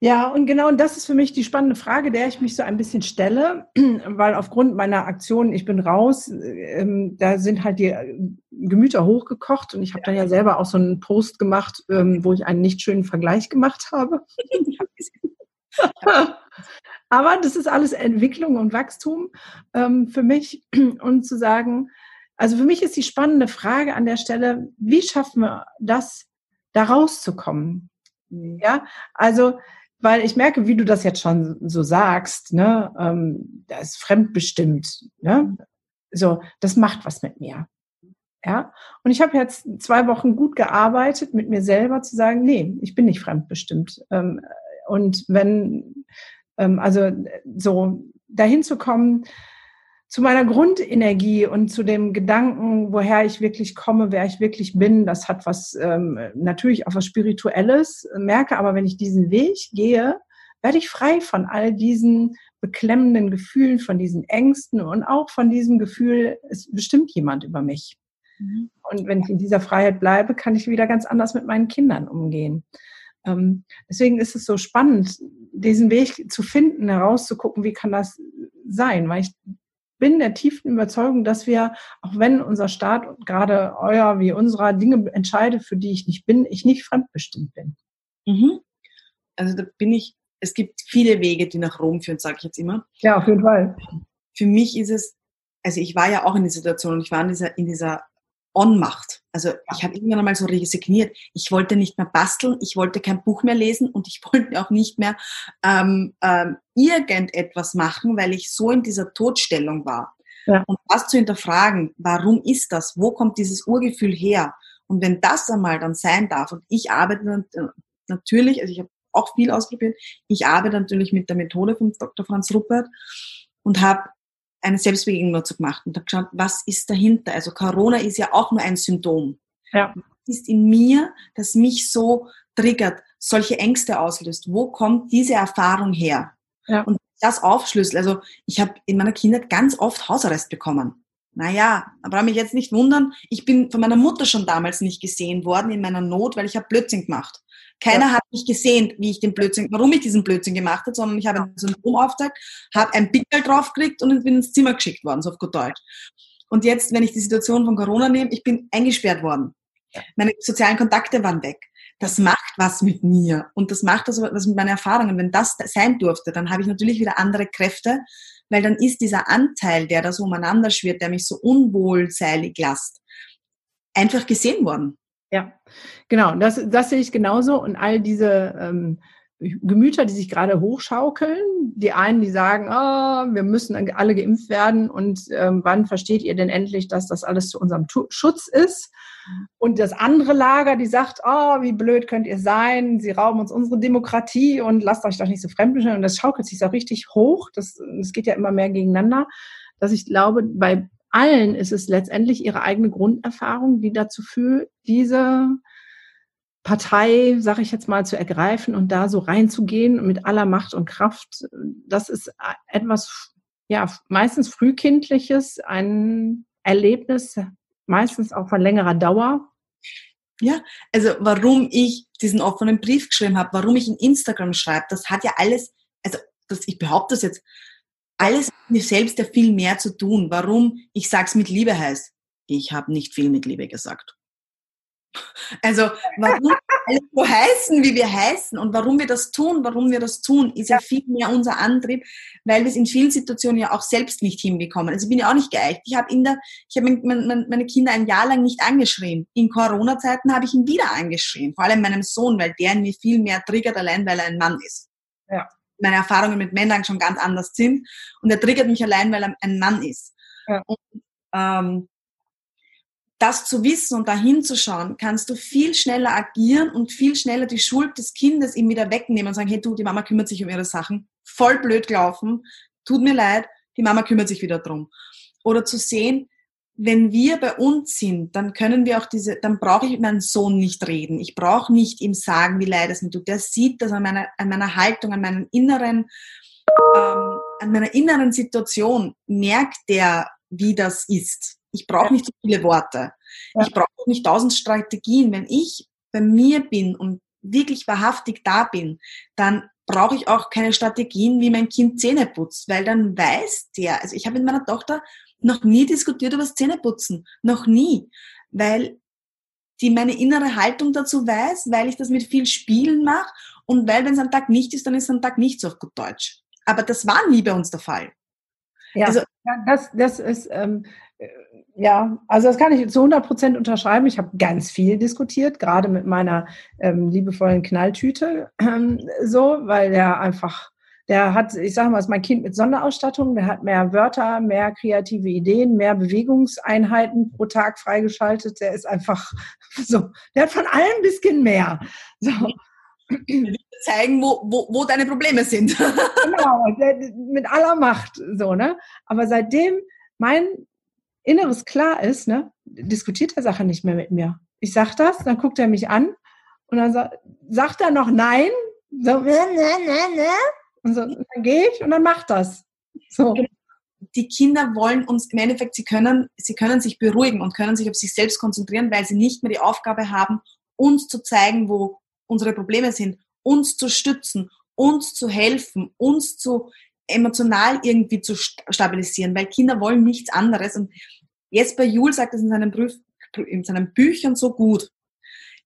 Ja, und genau das ist für mich die spannende Frage, der ich mich so ein bisschen stelle, *clears throat* weil aufgrund meiner Aktion, ich bin raus, ähm, da sind halt die äh, Gemüter hochgekocht und ich habe dann ja selber auch so einen Post gemacht, ähm, wo ich einen nicht schönen Vergleich gemacht habe. *laughs* *laughs* Aber das ist alles Entwicklung und Wachstum ähm, für mich. *clears throat* Und zu sagen, also für mich ist die spannende Frage an der Stelle, wie schaffen wir das, da rauszukommen? Mhm. Ja, also, weil ich merke, wie du das jetzt schon so sagst, ne, ähm, das ist fremdbestimmt, ne? So, das macht was mit mir. Ja, und ich habe jetzt zwei Wochen gut gearbeitet, mit mir selber zu sagen, nee, ich bin nicht fremdbestimmt. Ähm, und wenn ähm, also so dahin zu kommen, zu meiner Grundenergie und zu dem Gedanken, woher ich wirklich komme, wer ich wirklich bin. Das hat was ähm, natürlich auch was Spirituelles, merke aber, wenn ich diesen Weg gehe, werde ich frei von all diesen beklemmenden Gefühlen, von diesen Ängsten und auch von diesem Gefühl, es bestimmt jemand über mich. Mhm. Und wenn ich in dieser Freiheit bleibe, kann ich wieder ganz anders mit meinen Kindern umgehen. Ähm, deswegen ist es so spannend, diesen Weg zu finden, herauszugucken, wie kann das sein, weil ich bin der tiefen Überzeugung, dass wir, auch wenn unser Staat und gerade euer wie unserer Dinge entscheidet, für die ich nicht bin, ich nicht fremdbestimmt bin. Mhm. Also da bin ich, es gibt viele Wege, die nach Rom führen, sage ich jetzt immer. Ja, auf jeden Fall. Für mich ist es, also ich war ja auch in der Situation und ich war in dieser, in dieser Ohnmacht. Also ich habe irgendwann einmal so resigniert. Ich wollte nicht mehr basteln, ich wollte kein Buch mehr lesen und ich *laughs* wollte auch nicht mehr ähm, ähm, irgendetwas machen, weil ich so in dieser Todstellung war. Ja. Und das zu hinterfragen, warum ist das? Wo kommt dieses Urgefühl her? Und wenn das einmal dann sein darf, und ich arbeite natürlich, also ich habe auch viel ausprobiert, ich arbeite natürlich mit der Methode von Dr. Franz Ruppert und habe eine Selbstbegegnung dazu gemacht und habe geschaut, was ist dahinter? Also Corona ist ja auch nur ein Symptom. Ja. Was ist in mir, das mich so triggert, solche Ängste auslöst? Wo kommt diese Erfahrung her? Ja. Und das aufschlüssel. Also ich habe in meiner Kindheit ganz oft Hausarrest bekommen. Naja, brauche mich jetzt nicht wundern. Ich bin von meiner Mutter schon damals nicht gesehen worden in meiner Not, weil ich habe Blödsinn gemacht. Keiner ja. hat mich gesehen, wie ich den Blödsinn, warum ich diesen Blödsinn gemacht habe, sondern ich habe einen Symptomauftrag, habe ein Pickel draufgekriegt und bin ins Zimmer geschickt worden, so auf gut Deutsch. Und jetzt, wenn ich die Situation von Corona nehme, ich bin eingesperrt worden. Meine sozialen Kontakte waren weg. Das macht was mit mir und das macht also was mit meinen Erfahrungen. Wenn das sein durfte, dann habe ich natürlich wieder andere Kräfte, weil dann ist dieser Anteil, der da so umeinander schwirrt, der mich so unwohlseilig lasst, einfach gesehen worden. Ja, genau. Das, das sehe ich genauso. Und all diese ähm, Gemüter, die sich gerade hochschaukeln, die einen, die sagen, oh, wir müssen alle geimpft werden und ähm, wann versteht ihr denn endlich, dass das alles zu unserem tu Schutz ist? Und das andere Lager, die sagt, oh, wie blöd könnt ihr sein, sie rauben uns unsere Demokratie und lasst euch doch nicht so fremdbestimmen. Und das schaukelt sich so richtig hoch. Das, das geht ja immer mehr gegeneinander, dass ich glaube, bei allen ist es letztendlich ihre eigene Grunderfahrung, die dazu führt, diese Partei, sage ich jetzt mal, zu ergreifen und da so reinzugehen mit aller Macht und Kraft. Das ist etwas, ja, meistens frühkindliches, ein Erlebnis, meistens auch von längerer Dauer. Ja, also warum ich diesen offenen Brief geschrieben habe, warum ich in Instagram schreibe, das hat ja alles, also das, ich behaupte das jetzt, alles mit mir selbst ja viel mehr zu tun. Warum ich sag's mit Liebe heißt, ich habe nicht viel mit Liebe gesagt. Also warum alles so heißen, wie wir heißen und warum wir das tun, warum wir das tun, ist ja viel mehr unser Antrieb, weil wir es in vielen Situationen ja auch selbst nicht hinbekommen. Also ich bin ja auch nicht geeicht. Ich habe in der, ich habe meine Kinder ein Jahr lang nicht angeschrien. In Corona-Zeiten habe ich ihn wieder angeschrien, vor allem meinem Sohn, weil der in mir viel mehr triggert, allein weil er ein Mann ist. Ja meine Erfahrungen mit Männern schon ganz anders sind. Und er triggert mich allein, weil er ein Mann ist. Ja. Und ähm, das zu wissen und dahin zu schauen, kannst du viel schneller agieren und viel schneller die Schuld des Kindes ihm wieder wegnehmen und sagen, hey du, die Mama kümmert sich um ihre Sachen. Voll blöd gelaufen. Tut mir leid, die Mama kümmert sich wieder drum. Oder zu sehen, wenn wir bei uns sind, dann können wir auch diese, dann brauche ich mit meinem Sohn nicht reden. Ich brauche nicht ihm sagen, wie leid es mir tut. Der sieht das an meiner, an meiner Haltung, an meinem inneren, ähm, an meiner inneren Situation, merkt der, wie das ist. Ich brauche nicht so viele Worte. Ja. Ich brauche nicht tausend Strategien. Wenn ich bei mir bin und wirklich wahrhaftig da bin, dann brauche ich auch keine Strategien, wie mein Kind Zähne putzt, weil dann weiß der, also ich habe mit meiner Tochter noch nie diskutiert über das Zähneputzen. Noch nie. Weil die meine innere Haltung dazu weiß, weil ich das mit viel Spielen mache und weil, wenn es am Tag nicht ist, dann ist es am Tag nichts auf gut Deutsch. Aber das war nie bei uns der Fall. Ja, also, ja das, das ist, ähm, äh, ja, also das kann ich zu 100 Prozent unterschreiben. Ich habe ganz viel diskutiert, gerade mit meiner ähm, liebevollen Knalltüte, ähm, so, weil er einfach der hat, ich sage mal, ist mein Kind mit Sonderausstattung, der hat mehr Wörter, mehr kreative Ideen, mehr Bewegungseinheiten pro Tag freigeschaltet. Der ist einfach *laughs* so, der hat von allem ein bisschen mehr. So. Zeigen, wo, wo, wo deine Probleme sind. *laughs* genau, mit aller Macht, so, ne? Aber seitdem mein Inneres klar ist, ne, diskutiert der Sache nicht mehr mit mir. Ich sag das, dann guckt er mich an und dann sa sagt er noch nein. So, *laughs* ne, ne, ne, ne. Und so, und dann gehe ich und dann macht das. So. Die Kinder wollen uns im Endeffekt, sie können, sie können sich beruhigen und können sich auf sich selbst konzentrieren, weil sie nicht mehr die Aufgabe haben, uns zu zeigen, wo unsere Probleme sind, uns zu stützen, uns zu helfen, uns zu emotional irgendwie zu stabilisieren, weil Kinder wollen nichts anderes. Und Jesper Juhl sagt es in seinen, Prüf in seinen Büchern so gut.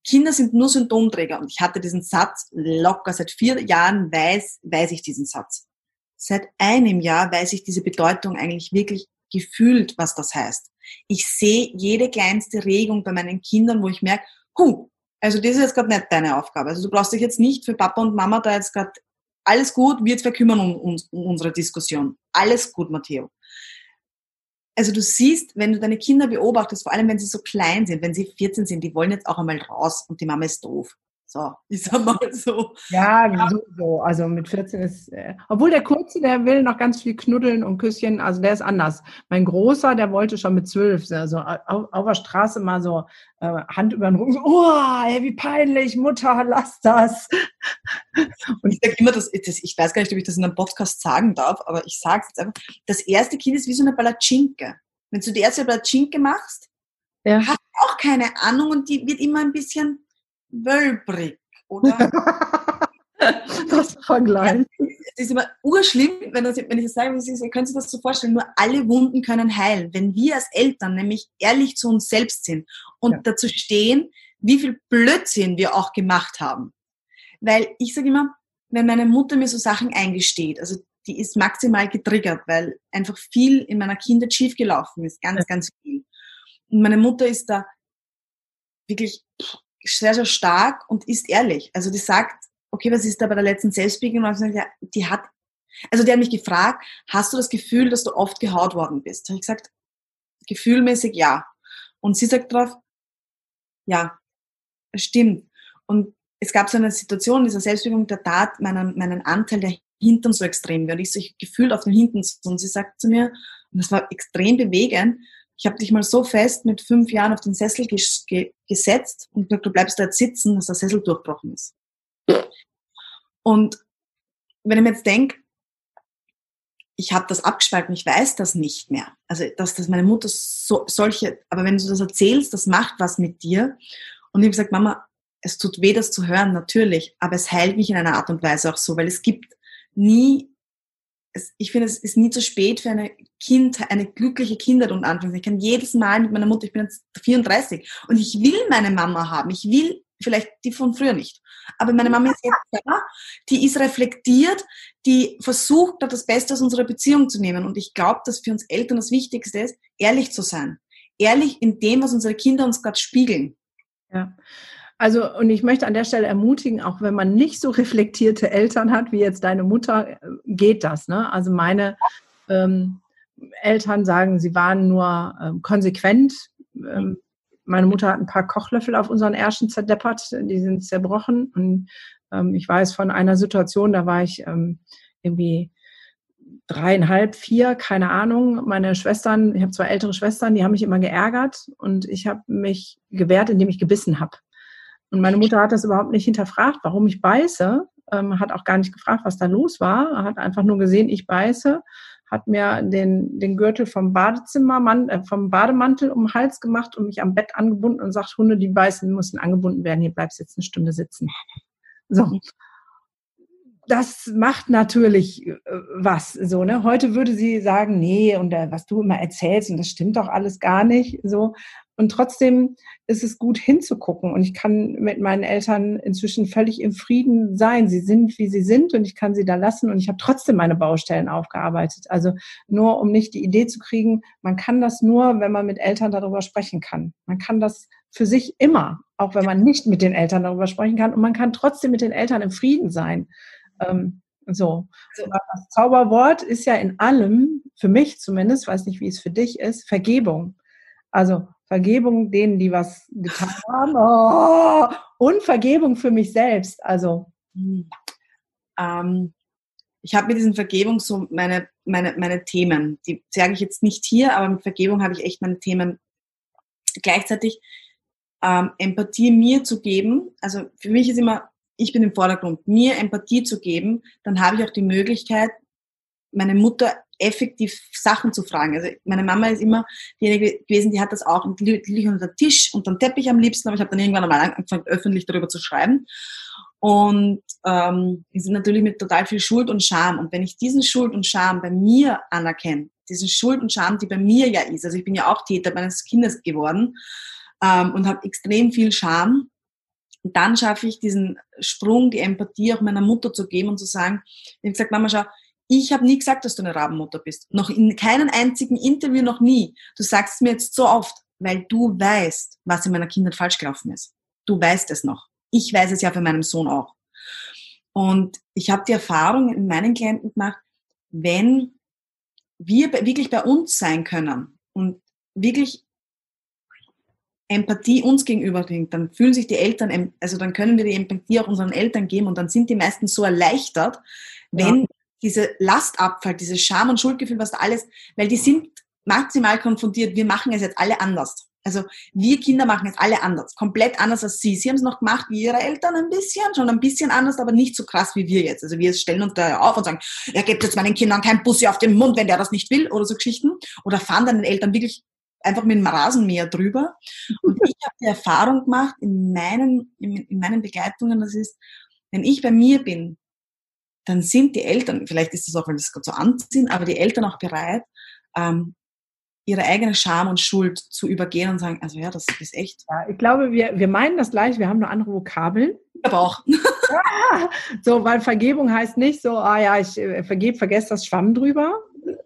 Kinder sind nur Symptomträger. Und ich hatte diesen Satz locker. Seit vier Jahren weiß, weiß ich diesen Satz. Seit einem Jahr weiß ich diese Bedeutung eigentlich wirklich gefühlt, was das heißt. Ich sehe jede kleinste Regung bei meinen Kindern, wo ich merke, huh, also das ist jetzt gerade nicht deine Aufgabe. Also du brauchst dich jetzt nicht für Papa und Mama da jetzt gerade alles gut, wir zwei kümmern um, um, um unsere Diskussion. Alles gut, Matteo. Also du siehst, wenn du deine Kinder beobachtest, vor allem wenn sie so klein sind, wenn sie 14 sind, die wollen jetzt auch einmal raus und die Mama ist doof. So, ich sag mal so. Ja, so, so. Also mit 14 ist, äh, obwohl der Kurze, der will noch ganz viel knuddeln und Küsschen, also der ist anders. Mein Großer, der wollte schon mit 12, also auf, auf der Straße mal so äh, Hand über den Rücken, so, oh, ey, wie peinlich, Mutter, lass das. Und *laughs* ich sage immer, dass, ich weiß gar nicht, ob ich das in einem Podcast sagen darf, aber ich sage es jetzt einfach, das erste Kind ist wie so eine Palatschinke. Wenn du die erste Palatschinke machst, ja. hast du auch keine Ahnung und die wird immer ein bisschen wölbrig, oder? *laughs* das Vergleich. Es ist immer urschlimm, wenn, das, wenn ich das sage, Sie können sich das so vorstellen, nur alle Wunden können heilen. Wenn wir als Eltern nämlich ehrlich zu uns selbst sind und ja. dazu stehen, wie viel Blödsinn wir auch gemacht haben. Weil ich sage immer, wenn meine Mutter mir so Sachen eingesteht, also die ist maximal getriggert, weil einfach viel in meiner Kindheit schiefgelaufen ist, ganz, ja. ganz viel. Und meine Mutter ist da wirklich sehr, sehr stark und ist ehrlich. Also die sagt, okay, was ist da bei der letzten ja, die hat, also die hat mich gefragt, hast du das Gefühl, dass du oft gehaut worden bist? Da habe ich gesagt, gefühlmäßig ja. Und sie sagt drauf, ja, stimmt. Und es gab so eine Situation in dieser Selbstbegegnung, der tat meinen, meinen Anteil der Hintern so extrem weh. Und ich so gefühlt auf den Hintern. Und sie sagt zu mir, und das war extrem bewegend, ich habe dich mal so fest mit fünf Jahren auf den Sessel ges ge gesetzt und gesagt, du bleibst jetzt sitzen, dass der Sessel durchbrochen ist. Und wenn ich mir jetzt denke, ich habe das abgespalten, ich weiß das nicht mehr. Also, dass, dass meine Mutter so, solche, aber wenn du das erzählst, das macht was mit dir. Und ich habe gesagt, Mama, es tut weh, das zu hören, natürlich, aber es heilt mich in einer Art und Weise auch so, weil es gibt nie es, ich finde, es ist nie zu spät für eine Kind, eine glückliche Kindheit und Anfang. Ich kann jedes Mal mit meiner Mutter, ich bin jetzt 34 und ich will meine Mama haben. Ich will vielleicht die von früher nicht. Aber meine Mama ist jetzt da, die ist reflektiert, die versucht, das Beste aus unserer Beziehung zu nehmen. Und ich glaube, dass für uns Eltern das Wichtigste ist, ehrlich zu sein. Ehrlich in dem, was unsere Kinder uns gerade spiegeln. Ja. Also, und ich möchte an der Stelle ermutigen, auch wenn man nicht so reflektierte Eltern hat wie jetzt deine Mutter, äh, geht das. Ne? Also meine ähm, Eltern sagen, sie waren nur ähm, konsequent. Ähm, meine Mutter hat ein paar Kochlöffel auf unseren Ärschen zerdeppert, die sind zerbrochen. Und ähm, ich weiß von einer Situation, da war ich ähm, irgendwie dreieinhalb, vier, keine Ahnung. Meine Schwestern, ich habe zwei ältere Schwestern, die haben mich immer geärgert und ich habe mich gewehrt, indem ich gebissen habe. Und meine Mutter hat das überhaupt nicht hinterfragt, warum ich beiße, ähm, hat auch gar nicht gefragt, was da los war, hat einfach nur gesehen, ich beiße, hat mir den, den Gürtel vom Badezimmermann, äh, vom Bademantel um den Hals gemacht und mich am Bett angebunden und sagt, Hunde, die beißen, müssen angebunden werden, hier bleibst jetzt eine Stunde sitzen. So. Das macht natürlich äh, was, so, ne? Heute würde sie sagen, nee, und äh, was du immer erzählst, und das stimmt doch alles gar nicht, so. Und trotzdem ist es gut hinzugucken. Und ich kann mit meinen Eltern inzwischen völlig im Frieden sein. Sie sind, wie sie sind und ich kann sie da lassen. Und ich habe trotzdem meine Baustellen aufgearbeitet. Also nur, um nicht die Idee zu kriegen, man kann das nur, wenn man mit Eltern darüber sprechen kann. Man kann das für sich immer, auch wenn man nicht mit den Eltern darüber sprechen kann. Und man kann trotzdem mit den Eltern im Frieden sein. Ähm, so. Das Zauberwort ist ja in allem, für mich zumindest, weiß nicht, wie es für dich ist, Vergebung. Also Vergebung denen, die was getan haben. Oh, und Vergebung für mich selbst. Also. Ähm, ich habe mit diesen Vergebung so meine, meine, meine Themen. Die sage ich jetzt nicht hier, aber mit Vergebung habe ich echt meine Themen. Gleichzeitig ähm, Empathie mir zu geben. Also für mich ist immer, ich bin im Vordergrund, mir Empathie zu geben, dann habe ich auch die Möglichkeit, meine Mutter effektiv Sachen zu fragen. Also meine Mama ist immer diejenige gewesen, die hat das auch liegt unter Tisch und den Teppich am liebsten, aber ich habe dann irgendwann einmal angefangen, öffentlich darüber zu schreiben. Und ähm, die sind natürlich mit total viel Schuld und Scham. Und wenn ich diesen Schuld und Scham bei mir anerkenne, diesen Schuld und Scham, die bei mir ja ist, also ich bin ja auch Täter meines Kindes geworden ähm, und habe extrem viel Scham, dann schaffe ich diesen Sprung, die Empathie auch meiner Mutter zu geben und zu sagen, ich habe gesagt, Mama, schau, ich habe nie gesagt, dass du eine Rabenmutter bist. Noch in keinem einzigen Interview, noch nie. Du sagst es mir jetzt so oft, weil du weißt, was in meiner Kindheit falsch gelaufen ist. Du weißt es noch. Ich weiß es ja für meinen Sohn auch. Und ich habe die Erfahrung in meinen Klienten gemacht, wenn wir wirklich bei uns sein können und wirklich Empathie uns gegenüberbringt, dann fühlen sich die Eltern, also dann können wir die Empathie auch unseren Eltern geben und dann sind die meisten so erleichtert, wenn ja. Diese Last abfällt, dieses Scham- und Schuldgefühl, was da alles, weil die sind maximal konfrontiert, wir machen es jetzt alle anders. Also wir Kinder machen es alle anders, komplett anders als sie. Sie haben es noch gemacht wie ihre Eltern ein bisschen, schon ein bisschen anders, aber nicht so krass wie wir jetzt. Also wir stellen uns da auf und sagen, er gibt jetzt meinen Kindern kein Bussi auf den Mund, wenn der das nicht will oder so Geschichten. Oder fahren dann den Eltern wirklich einfach mit dem Rasenmäher drüber. Und ich habe die Erfahrung gemacht in meinen, in, in meinen Begleitungen, das ist, wenn ich bei mir bin, dann sind die Eltern, vielleicht ist es auch, weil das gerade so anziehen, aber die Eltern auch bereit, ähm, ihre eigene Scham und Schuld zu übergehen und sagen, also ja, das ist echt. Ja, ich glaube, wir, wir meinen das gleich, wir haben nur andere Vokabeln. Aber auch. *laughs* Ja, so, weil Vergebung heißt nicht so, ah ja, ich äh, vergebe, vergesse das Schwamm drüber.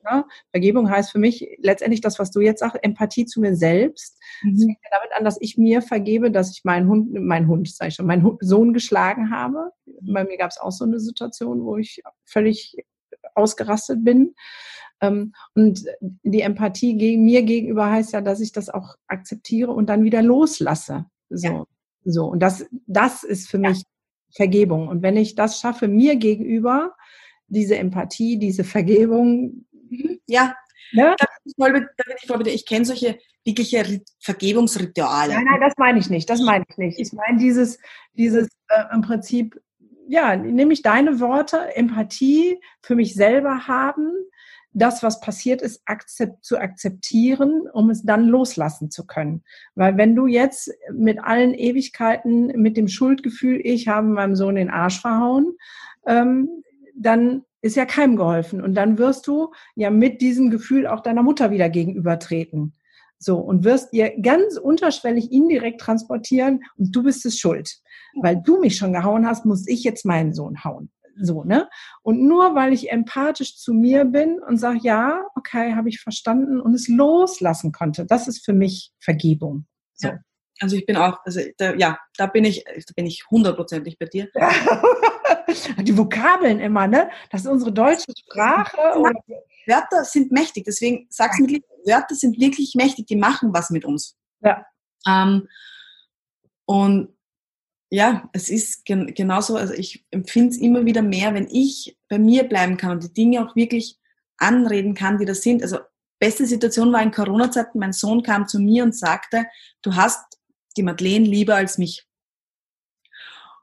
Ja, Vergebung heißt für mich letztendlich das, was du jetzt sagst, Empathie zu mir selbst. Mhm. Fängt damit an, dass ich mir vergebe, dass ich meinen Hund, meinen Hund, sag ich schon, meinen Sohn geschlagen habe. Bei mir gab es auch so eine Situation, wo ich völlig ausgerastet bin. Ähm, und die Empathie gegen mir gegenüber heißt ja, dass ich das auch akzeptiere und dann wieder loslasse. So, ja. so. Und das, das ist für ja. mich Vergebung. Und wenn ich das schaffe, mir gegenüber, diese Empathie, diese Vergebung. Mhm. Ja, ja? Da bin ich voll, ich, voll, ich kenne solche wirkliche Vergebungsrituale. Nein, nein, das meine ich nicht. Das meine ich nicht. Ich meine dieses, dieses äh, im Prinzip, ja, nehme ich deine Worte, Empathie für mich selber haben, das, was passiert ist, akzept, zu akzeptieren, um es dann loslassen zu können. Weil wenn du jetzt mit allen Ewigkeiten, mit dem Schuldgefühl, ich habe meinem Sohn den Arsch verhauen, ähm, dann ist ja keinem geholfen. Und dann wirst du ja mit diesem Gefühl auch deiner Mutter wieder gegenübertreten. So, und wirst ihr ganz unterschwellig indirekt transportieren und du bist es schuld. Weil du mich schon gehauen hast, muss ich jetzt meinen Sohn hauen so, ne? Und nur weil ich empathisch zu mir bin und sage, ja, okay, habe ich verstanden und es loslassen konnte, das ist für mich Vergebung. So. Ja. Also ich bin auch, also da, ja, da bin ich, da bin ich hundertprozentig bei dir. *laughs* *laughs* Die Vokabeln immer, ne? Das ist unsere deutsche Sprache. Wörter sind mächtig, deswegen sag's mir, Wörter sind wirklich mächtig, die machen was mit uns. Ja. Ähm, und ja, es ist gen genauso, also ich empfinde es immer wieder mehr, wenn ich bei mir bleiben kann und die Dinge auch wirklich anreden kann, die da sind. Also beste Situation war in Corona-Zeiten, mein Sohn kam zu mir und sagte, du hast die Madeleine lieber als mich.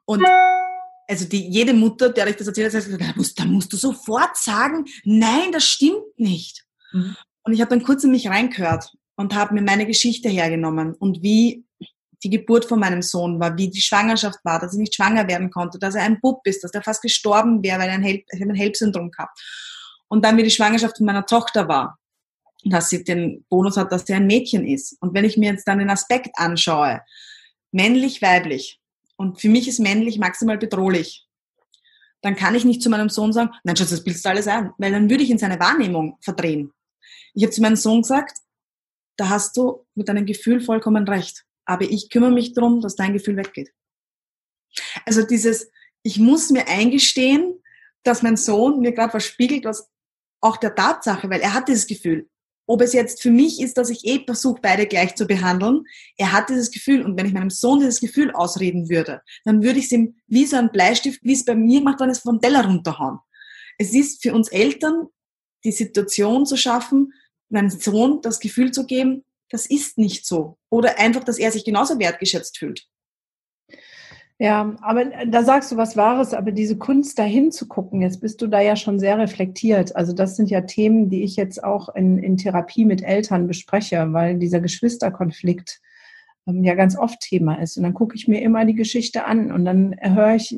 Und also die, jede Mutter, der ich das erzählt hat, sagt, da musst, da musst du sofort sagen, nein, das stimmt nicht. Mhm. Und ich habe dann kurz in mich reingehört und habe mir meine Geschichte hergenommen und wie die Geburt von meinem Sohn war, wie die Schwangerschaft war, dass ich nicht schwanger werden konnte, dass er ein Bub ist, dass er fast gestorben wäre, weil er ein, Help, ein HELP-Syndrom gehabt. Und dann wie die Schwangerschaft von meiner Tochter war, dass sie den Bonus hat, dass sie ein Mädchen ist. Und wenn ich mir jetzt dann den Aspekt anschaue, männlich, weiblich, und für mich ist männlich maximal bedrohlich, dann kann ich nicht zu meinem Sohn sagen, nein, Schatz, das bildest du alles ein, weil dann würde ich in seine Wahrnehmung verdrehen. Ich habe zu meinem Sohn gesagt, da hast du mit deinem Gefühl vollkommen recht aber ich kümmere mich darum, dass dein Gefühl weggeht. Also dieses, ich muss mir eingestehen, dass mein Sohn mir gerade was spiegelt, was auch der Tatsache, weil er hat dieses Gefühl. Ob es jetzt für mich ist, dass ich eh versuche, beide gleich zu behandeln, er hat dieses Gefühl und wenn ich meinem Sohn dieses Gefühl ausreden würde, dann würde ich es ihm wie so ein Bleistift, wie es bei mir gemacht worden ist, vom Teller runterhauen. es ist für uns Eltern die Situation zu schaffen, meinem Sohn das Gefühl zu geben, das ist nicht so. Oder einfach, dass er sich genauso wertgeschätzt fühlt. Ja, aber da sagst du was Wahres, aber diese Kunst dahin zu gucken, jetzt bist du da ja schon sehr reflektiert. Also das sind ja Themen, die ich jetzt auch in, in Therapie mit Eltern bespreche, weil dieser Geschwisterkonflikt ja ganz oft Thema ist. Und dann gucke ich mir immer die Geschichte an und dann höre ich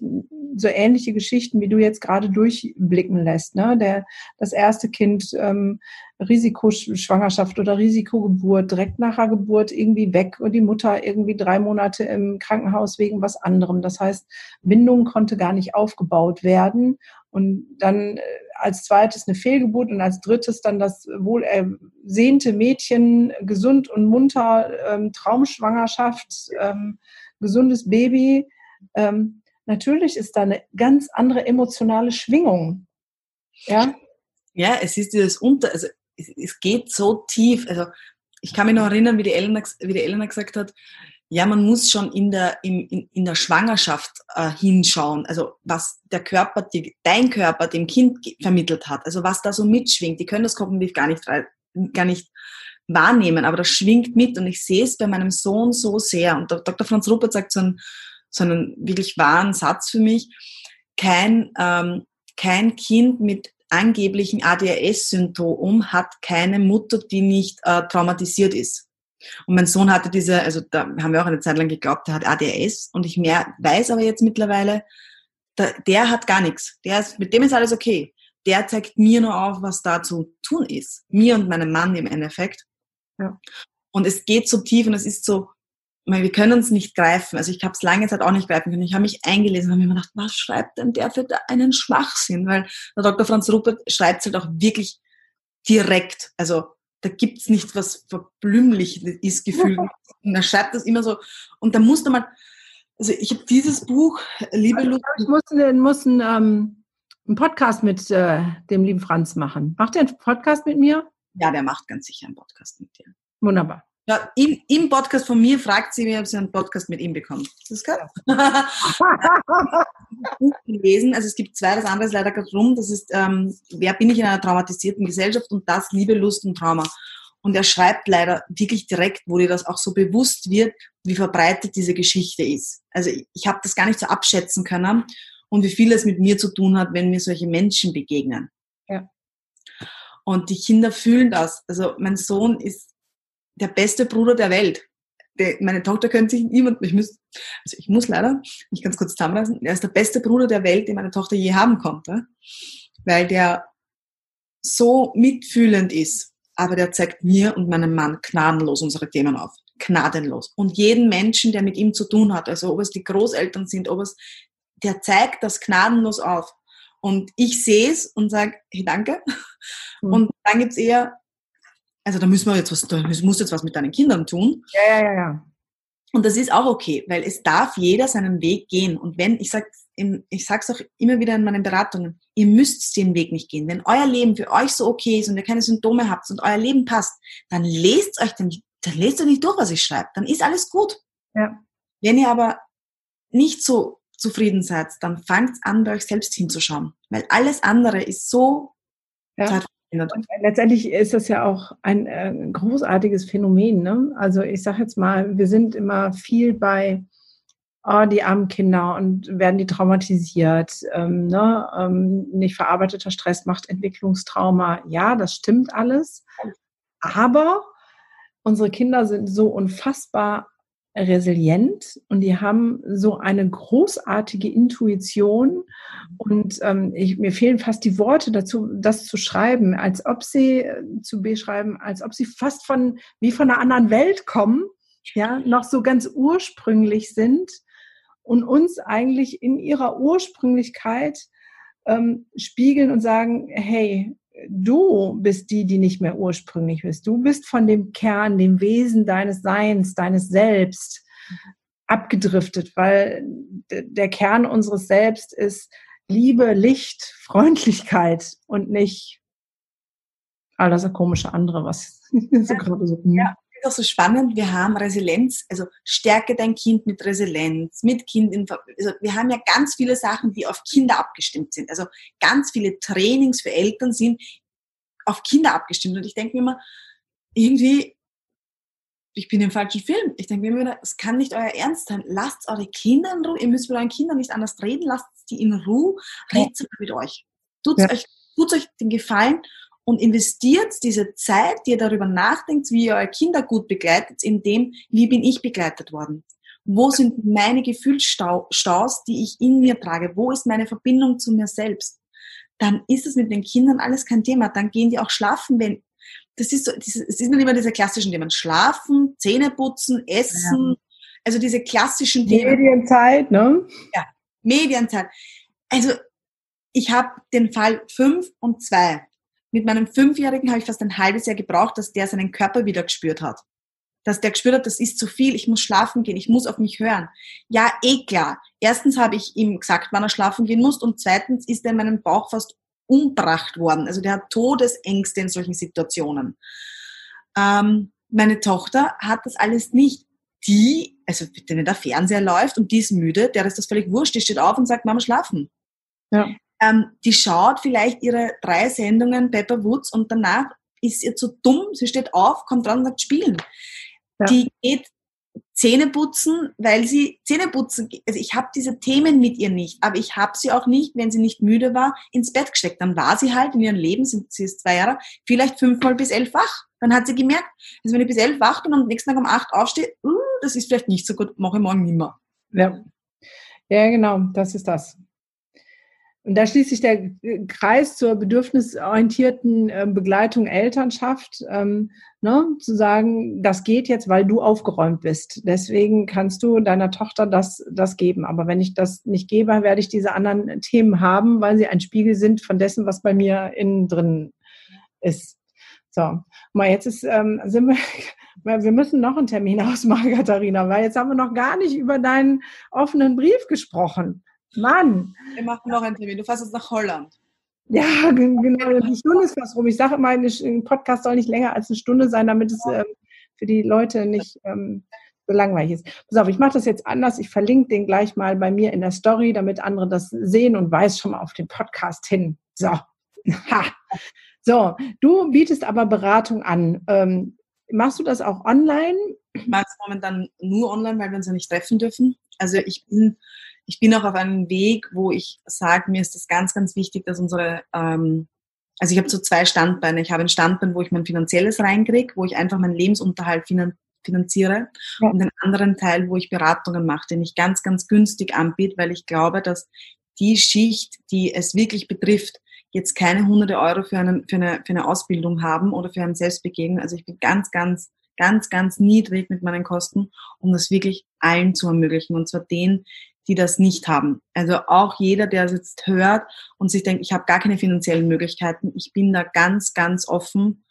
so ähnliche Geschichten, wie du jetzt gerade durchblicken lässt. Ne? Der, das erste Kind ähm, Risikoschwangerschaft oder Risikogeburt, direkt nach der Geburt irgendwie weg und die Mutter irgendwie drei Monate im Krankenhaus wegen was anderem. Das heißt, Bindung konnte gar nicht aufgebaut werden. Und dann äh, als zweites eine Fehlgeburt und als drittes dann das wohl ersehnte Mädchen, gesund und munter, ähm, Traumschwangerschaft, ähm, gesundes Baby. Ähm, natürlich ist da eine ganz andere emotionale Schwingung. Ja, ja es ist dieses Unter, also es, es geht so tief. Also ich kann mich noch erinnern, wie die Elena, wie die Elena gesagt hat, ja, man muss schon in der, in, in, der Schwangerschaft äh, hinschauen, also was der Körper, die, dein Körper dem Kind vermittelt hat, also was da so mitschwingt. Die können das kognitiv gar nicht, gar nicht wahrnehmen, aber das schwingt mit und ich sehe es bei meinem Sohn so sehr. Und Dr. Franz Ruppert sagt so einen, so einen wirklich wahren Satz für mich, kein, ähm, kein Kind mit angeblichen ADHS-Symptom hat keine Mutter, die nicht äh, traumatisiert ist. Und mein Sohn hatte diese, also da haben wir auch eine Zeit lang geglaubt, der hat ADHS und ich mehr, weiß aber jetzt mittlerweile, der, der hat gar nichts. Der ist, mit dem ist alles okay. Der zeigt mir nur auf, was da zu tun ist. Mir und meinem Mann im Endeffekt. Ja. Und es geht so tief und es ist so, wir können es nicht greifen. Also ich habe es lange Zeit auch nicht greifen können. Ich habe mich eingelesen und habe mir gedacht, was schreibt denn der für einen Schwachsinn? Weil der Dr. Franz Rupert schreibt es halt auch wirklich direkt. Also da gibt's nicht was verblümlich ist gefühlt. Und er schreibt das immer so. Und da musste man, also ich habe dieses Buch, Liebe also, Ich muss, muss einen, ähm, einen Podcast mit äh, dem lieben Franz machen. Macht er einen Podcast mit mir? Ja, der macht ganz sicher einen Podcast mit dir. Wunderbar. Ja, im, im Podcast von mir fragt sie mir, ob sie einen Podcast mit ihm bekommt. Das. Buch *laughs* gelesen. Also es gibt zwei, das andere ist leider gerade rum. Das ist, ähm, wer bin ich in einer traumatisierten Gesellschaft und das Liebe, Lust und Trauma. Und er schreibt leider wirklich direkt, wo dir das auch so bewusst wird, wie verbreitet diese Geschichte ist. Also ich, ich habe das gar nicht so abschätzen können und wie viel es mit mir zu tun hat, wenn mir solche Menschen begegnen. Ja. Und die Kinder fühlen das. Also mein Sohn ist der beste Bruder der Welt. Der, meine Tochter könnte sich niemand, ich muss, also ich muss leider mich ganz kurz zusammenlassen, er ist der beste Bruder der Welt, den meine Tochter je haben konnte, weil der so mitfühlend ist, aber der zeigt mir und meinem Mann gnadenlos unsere Themen auf. Gnadenlos. Und jeden Menschen, der mit ihm zu tun hat, also ob es die Großeltern sind, ob es, der zeigt das gnadenlos auf. Und ich sehe es und sage, hey, danke. Mhm. Und dann gibt's eher, also da müssen wir jetzt was, da musst jetzt was mit deinen Kindern tun. Ja, ja, ja, ja. Und das ist auch okay, weil es darf jeder seinen Weg gehen. Und wenn, ich sag, ich sag's auch immer wieder in meinen Beratungen, ihr müsst den Weg nicht gehen. Wenn euer Leben für euch so okay ist und ihr keine Symptome habt und euer Leben passt, dann lest euch den, dann lest euch nicht durch, was ich schreibe. Dann ist alles gut. Ja. Wenn ihr aber nicht so zufrieden seid, dann fangt an, bei euch selbst hinzuschauen. Weil alles andere ist so ja. Und letztendlich ist das ja auch ein äh, großartiges Phänomen. Ne? Also ich sage jetzt mal, wir sind immer viel bei oh, die armen Kinder und werden die traumatisiert. Ähm, ne? ähm, nicht verarbeiteter Stress macht Entwicklungstrauma. Ja, das stimmt alles. Aber unsere Kinder sind so unfassbar resilient und die haben so eine großartige Intuition. Und ähm, ich, mir fehlen fast die Worte dazu, das zu schreiben, als ob sie äh, zu beschreiben, als ob sie fast von wie von einer anderen Welt kommen, ja, noch so ganz ursprünglich sind und uns eigentlich in ihrer Ursprünglichkeit ähm, spiegeln und sagen, hey, du bist die, die nicht mehr ursprünglich bist. Du bist von dem Kern, dem Wesen deines Seins, deines Selbst abgedriftet, weil der Kern unseres Selbst ist Liebe, Licht, Freundlichkeit und nicht all das komische andere, was *laughs* so gerade so. Ja, auch so spannend, wir haben Resilienz, also stärke dein Kind mit Resilienz, mit Kind in, also wir haben ja ganz viele Sachen, die auf Kinder abgestimmt sind. Also ganz viele Trainings für Eltern sind auf Kinder abgestimmt. Und ich denke mir immer, irgendwie, ich bin im falschen Film. Ich denke mir immer, es kann nicht euer Ernst sein. Lasst eure Kinder in Ruhe. Ihr müsst mit euren Kindern nicht anders reden. Lasst die in Ruhe. Redet mit euch. Tut ja. euch, tut euch den Gefallen und investiert diese Zeit, die ihr darüber nachdenkt, wie ihr eure Kinder gut begleitet, in dem, wie bin ich begleitet worden? Wo sind meine Gefühlsstaus, die ich in mir trage? Wo ist meine Verbindung zu mir selbst? Dann ist es mit den Kindern alles kein Thema. Dann gehen die auch schlafen, wenn, das ist so, es ist immer diese klassischen Themen. Schlafen, Zähne putzen, Essen, ja. also diese klassischen Themen. Medienzeit, ne? Ja, Medienzeit. Also, ich habe den Fall fünf und zwei mit meinem Fünfjährigen habe ich fast ein halbes Jahr gebraucht, dass der seinen Körper wieder gespürt hat. Dass der gespürt hat, das ist zu viel, ich muss schlafen gehen, ich muss auf mich hören. Ja, eh klar. Erstens habe ich ihm gesagt, wann er schlafen gehen muss und zweitens ist er in meinem Bauch fast umbracht worden. Also der hat Todesängste in solchen Situationen. Ähm, meine Tochter hat das alles nicht. Die, also wenn der Fernseher läuft und die ist müde, der ist das völlig wurscht, die steht auf und sagt, Mama, schlafen. Ja ähm, die schaut vielleicht ihre drei Sendungen Pepper Woods und danach ist ihr zu dumm, sie steht auf, kommt dran und sagt spielen. Ja. Die geht Zähne putzen, weil sie Zähne putzen, also ich habe diese Themen mit ihr nicht, aber ich habe sie auch nicht, wenn sie nicht müde war, ins Bett gesteckt. Dann war sie halt in ihrem Leben, sie ist zwei Jahre, vielleicht fünfmal bis elf wach. Dann hat sie gemerkt, also wenn ich bis elf wach bin und am nächsten Tag um acht aufstehe, uh, das ist vielleicht nicht so gut, mache ich morgen nimmer. Ja. ja, genau, das ist das. Und da schließt sich der Kreis zur bedürfnisorientierten ähm, Begleitung Elternschaft, ähm, ne, zu sagen, das geht jetzt, weil du aufgeräumt bist. Deswegen kannst du deiner Tochter das, das geben. Aber wenn ich das nicht gebe, werde ich diese anderen Themen haben, weil sie ein Spiegel sind von dessen, was bei mir innen drin ist. So, mal jetzt ist, ähm, sind wir, *laughs* wir müssen noch einen Termin *laughs* ausmachen, Katharina, weil jetzt haben wir noch gar nicht über deinen offenen Brief gesprochen. Mann. Wir machen noch einen Termin. Du fährst jetzt nach Holland. Ja, genau. Die Stunde ist fast rum. Ich sage immer, ein Podcast soll nicht länger als eine Stunde sein, damit es ähm, für die Leute nicht ähm, so langweilig ist. Pass auf, ich mache das jetzt anders. Ich verlinke den gleich mal bei mir in der Story, damit andere das sehen und weiß schon mal auf den Podcast hin. So. *laughs* Ha. So, du bietest aber Beratung an. Ähm, machst du das auch online? Ich mache es momentan nur online, weil wir uns ja nicht treffen dürfen. Also ich bin ich bin auch auf einem Weg, wo ich sage, mir ist das ganz, ganz wichtig, dass unsere, ähm, also ich habe so zwei Standbeine. Ich habe ein Standbein, wo ich mein Finanzielles reinkriege, wo ich einfach meinen Lebensunterhalt finan finanziere ja. und einen anderen Teil, wo ich Beratungen mache, den ich ganz, ganz günstig anbiete, weil ich glaube, dass die Schicht, die es wirklich betrifft, jetzt keine hunderte Euro für, einen, für, eine, für eine Ausbildung haben oder für ein Selbstbegegnung. Also ich bin ganz, ganz, ganz, ganz niedrig mit meinen Kosten, um das wirklich allen zu ermöglichen. Und zwar denen, die das nicht haben. Also auch jeder, der es jetzt hört und sich denkt, ich habe gar keine finanziellen Möglichkeiten, ich bin da ganz, ganz offen.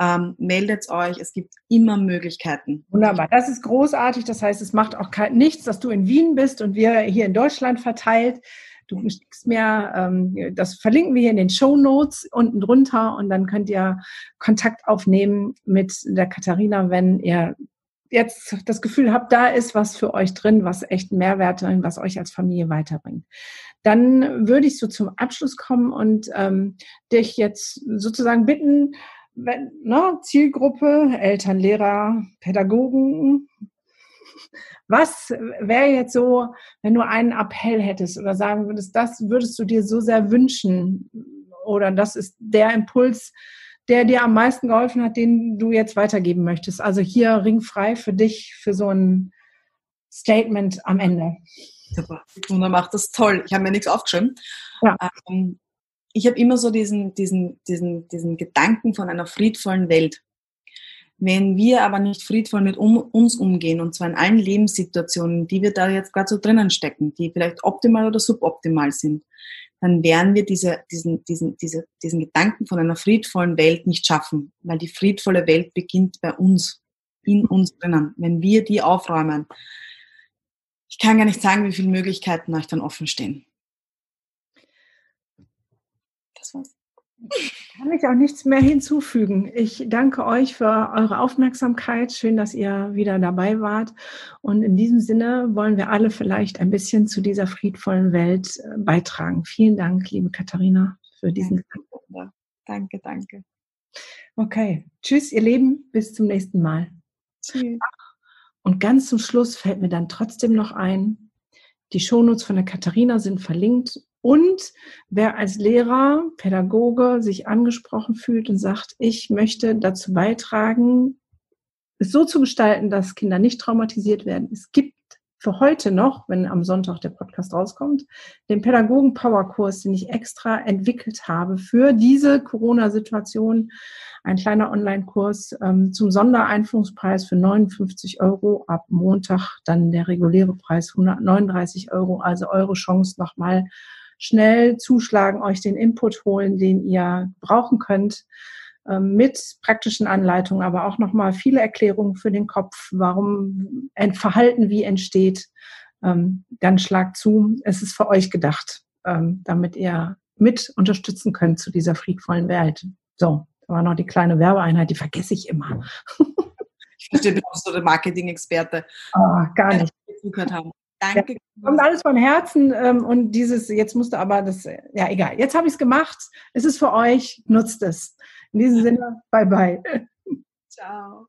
Ähm, meldet euch, es gibt immer Möglichkeiten. Wunderbar, das ist großartig. Das heißt, es macht auch nichts, dass du in Wien bist und wir hier in Deutschland verteilt. Du schickst mir, ähm, das verlinken wir hier in den Show Notes unten drunter und dann könnt ihr Kontakt aufnehmen mit der Katharina, wenn ihr jetzt das Gefühl habt, da ist was für euch drin, was echt Mehrwerte, was euch als Familie weiterbringt. Dann würde ich so zum Abschluss kommen und ähm, dich jetzt sozusagen bitten, wenn, ne, Zielgruppe, Eltern, Lehrer, Pädagogen, was wäre jetzt so, wenn du einen Appell hättest oder sagen würdest, das würdest du dir so sehr wünschen oder das ist der Impuls, der dir am meisten geholfen hat, den du jetzt weitergeben möchtest? Also hier ringfrei für dich, für so ein Statement am Ende. Super, Gunnar macht das toll. Ich habe mir nichts aufgeschrieben. Ja. Ähm, ich habe immer so diesen, diesen, diesen, diesen Gedanken von einer friedvollen Welt. Wenn wir aber nicht friedvoll mit um, uns umgehen, und zwar in allen Lebenssituationen, die wir da jetzt gerade so drinnen stecken, die vielleicht optimal oder suboptimal sind, dann werden wir diese, diesen, diesen, diese, diesen Gedanken von einer friedvollen Welt nicht schaffen, weil die friedvolle Welt beginnt bei uns, in uns drinnen. Wenn wir die aufräumen, ich kann gar nicht sagen, wie viele Möglichkeiten euch dann offen stehen. Das war's. Kann ich auch nichts mehr hinzufügen. Ich danke euch für eure Aufmerksamkeit. Schön, dass ihr wieder dabei wart. Und in diesem Sinne wollen wir alle vielleicht ein bisschen zu dieser friedvollen Welt äh, beitragen. Vielen Dank, liebe Katharina, für diesen. Danke, danke. danke. Okay. Tschüss, ihr Lieben. Bis zum nächsten Mal. Tschüss. Und ganz zum Schluss fällt mir dann trotzdem noch ein, die Shownotes von der Katharina sind verlinkt und wer als Lehrer, Pädagoge sich angesprochen fühlt und sagt, ich möchte dazu beitragen, es so zu gestalten, dass Kinder nicht traumatisiert werden. Es gibt für heute noch, wenn am Sonntag der Podcast rauskommt, den Pädagogen Powerkurs, den ich extra entwickelt habe für diese Corona-Situation. Ein kleiner Online-Kurs ähm, zum Sondereinführungspreis für 59 Euro. Ab Montag dann der reguläre Preis 139 Euro. Also eure Chance nochmal schnell zuschlagen, euch den Input holen, den ihr brauchen könnt ähm, mit praktischen Anleitungen, aber auch nochmal viele Erklärungen für den Kopf, warum ein Verhalten wie entsteht. Ähm, dann schlagt zu. Es ist für euch gedacht, ähm, damit ihr mit unterstützen könnt zu dieser friedvollen Welt. So, da war noch die kleine Werbeeinheit, die vergesse ich immer. ich verstehe, du bist so der Marketing-Experte. Oh, gar nicht. Haben. Danke. Ja, kommt alles von Herzen ähm, und dieses, jetzt musste aber das, ja egal, jetzt habe ich es gemacht, es ist für euch, nutzt es. In diesem Sinne, bye bye. Ciao.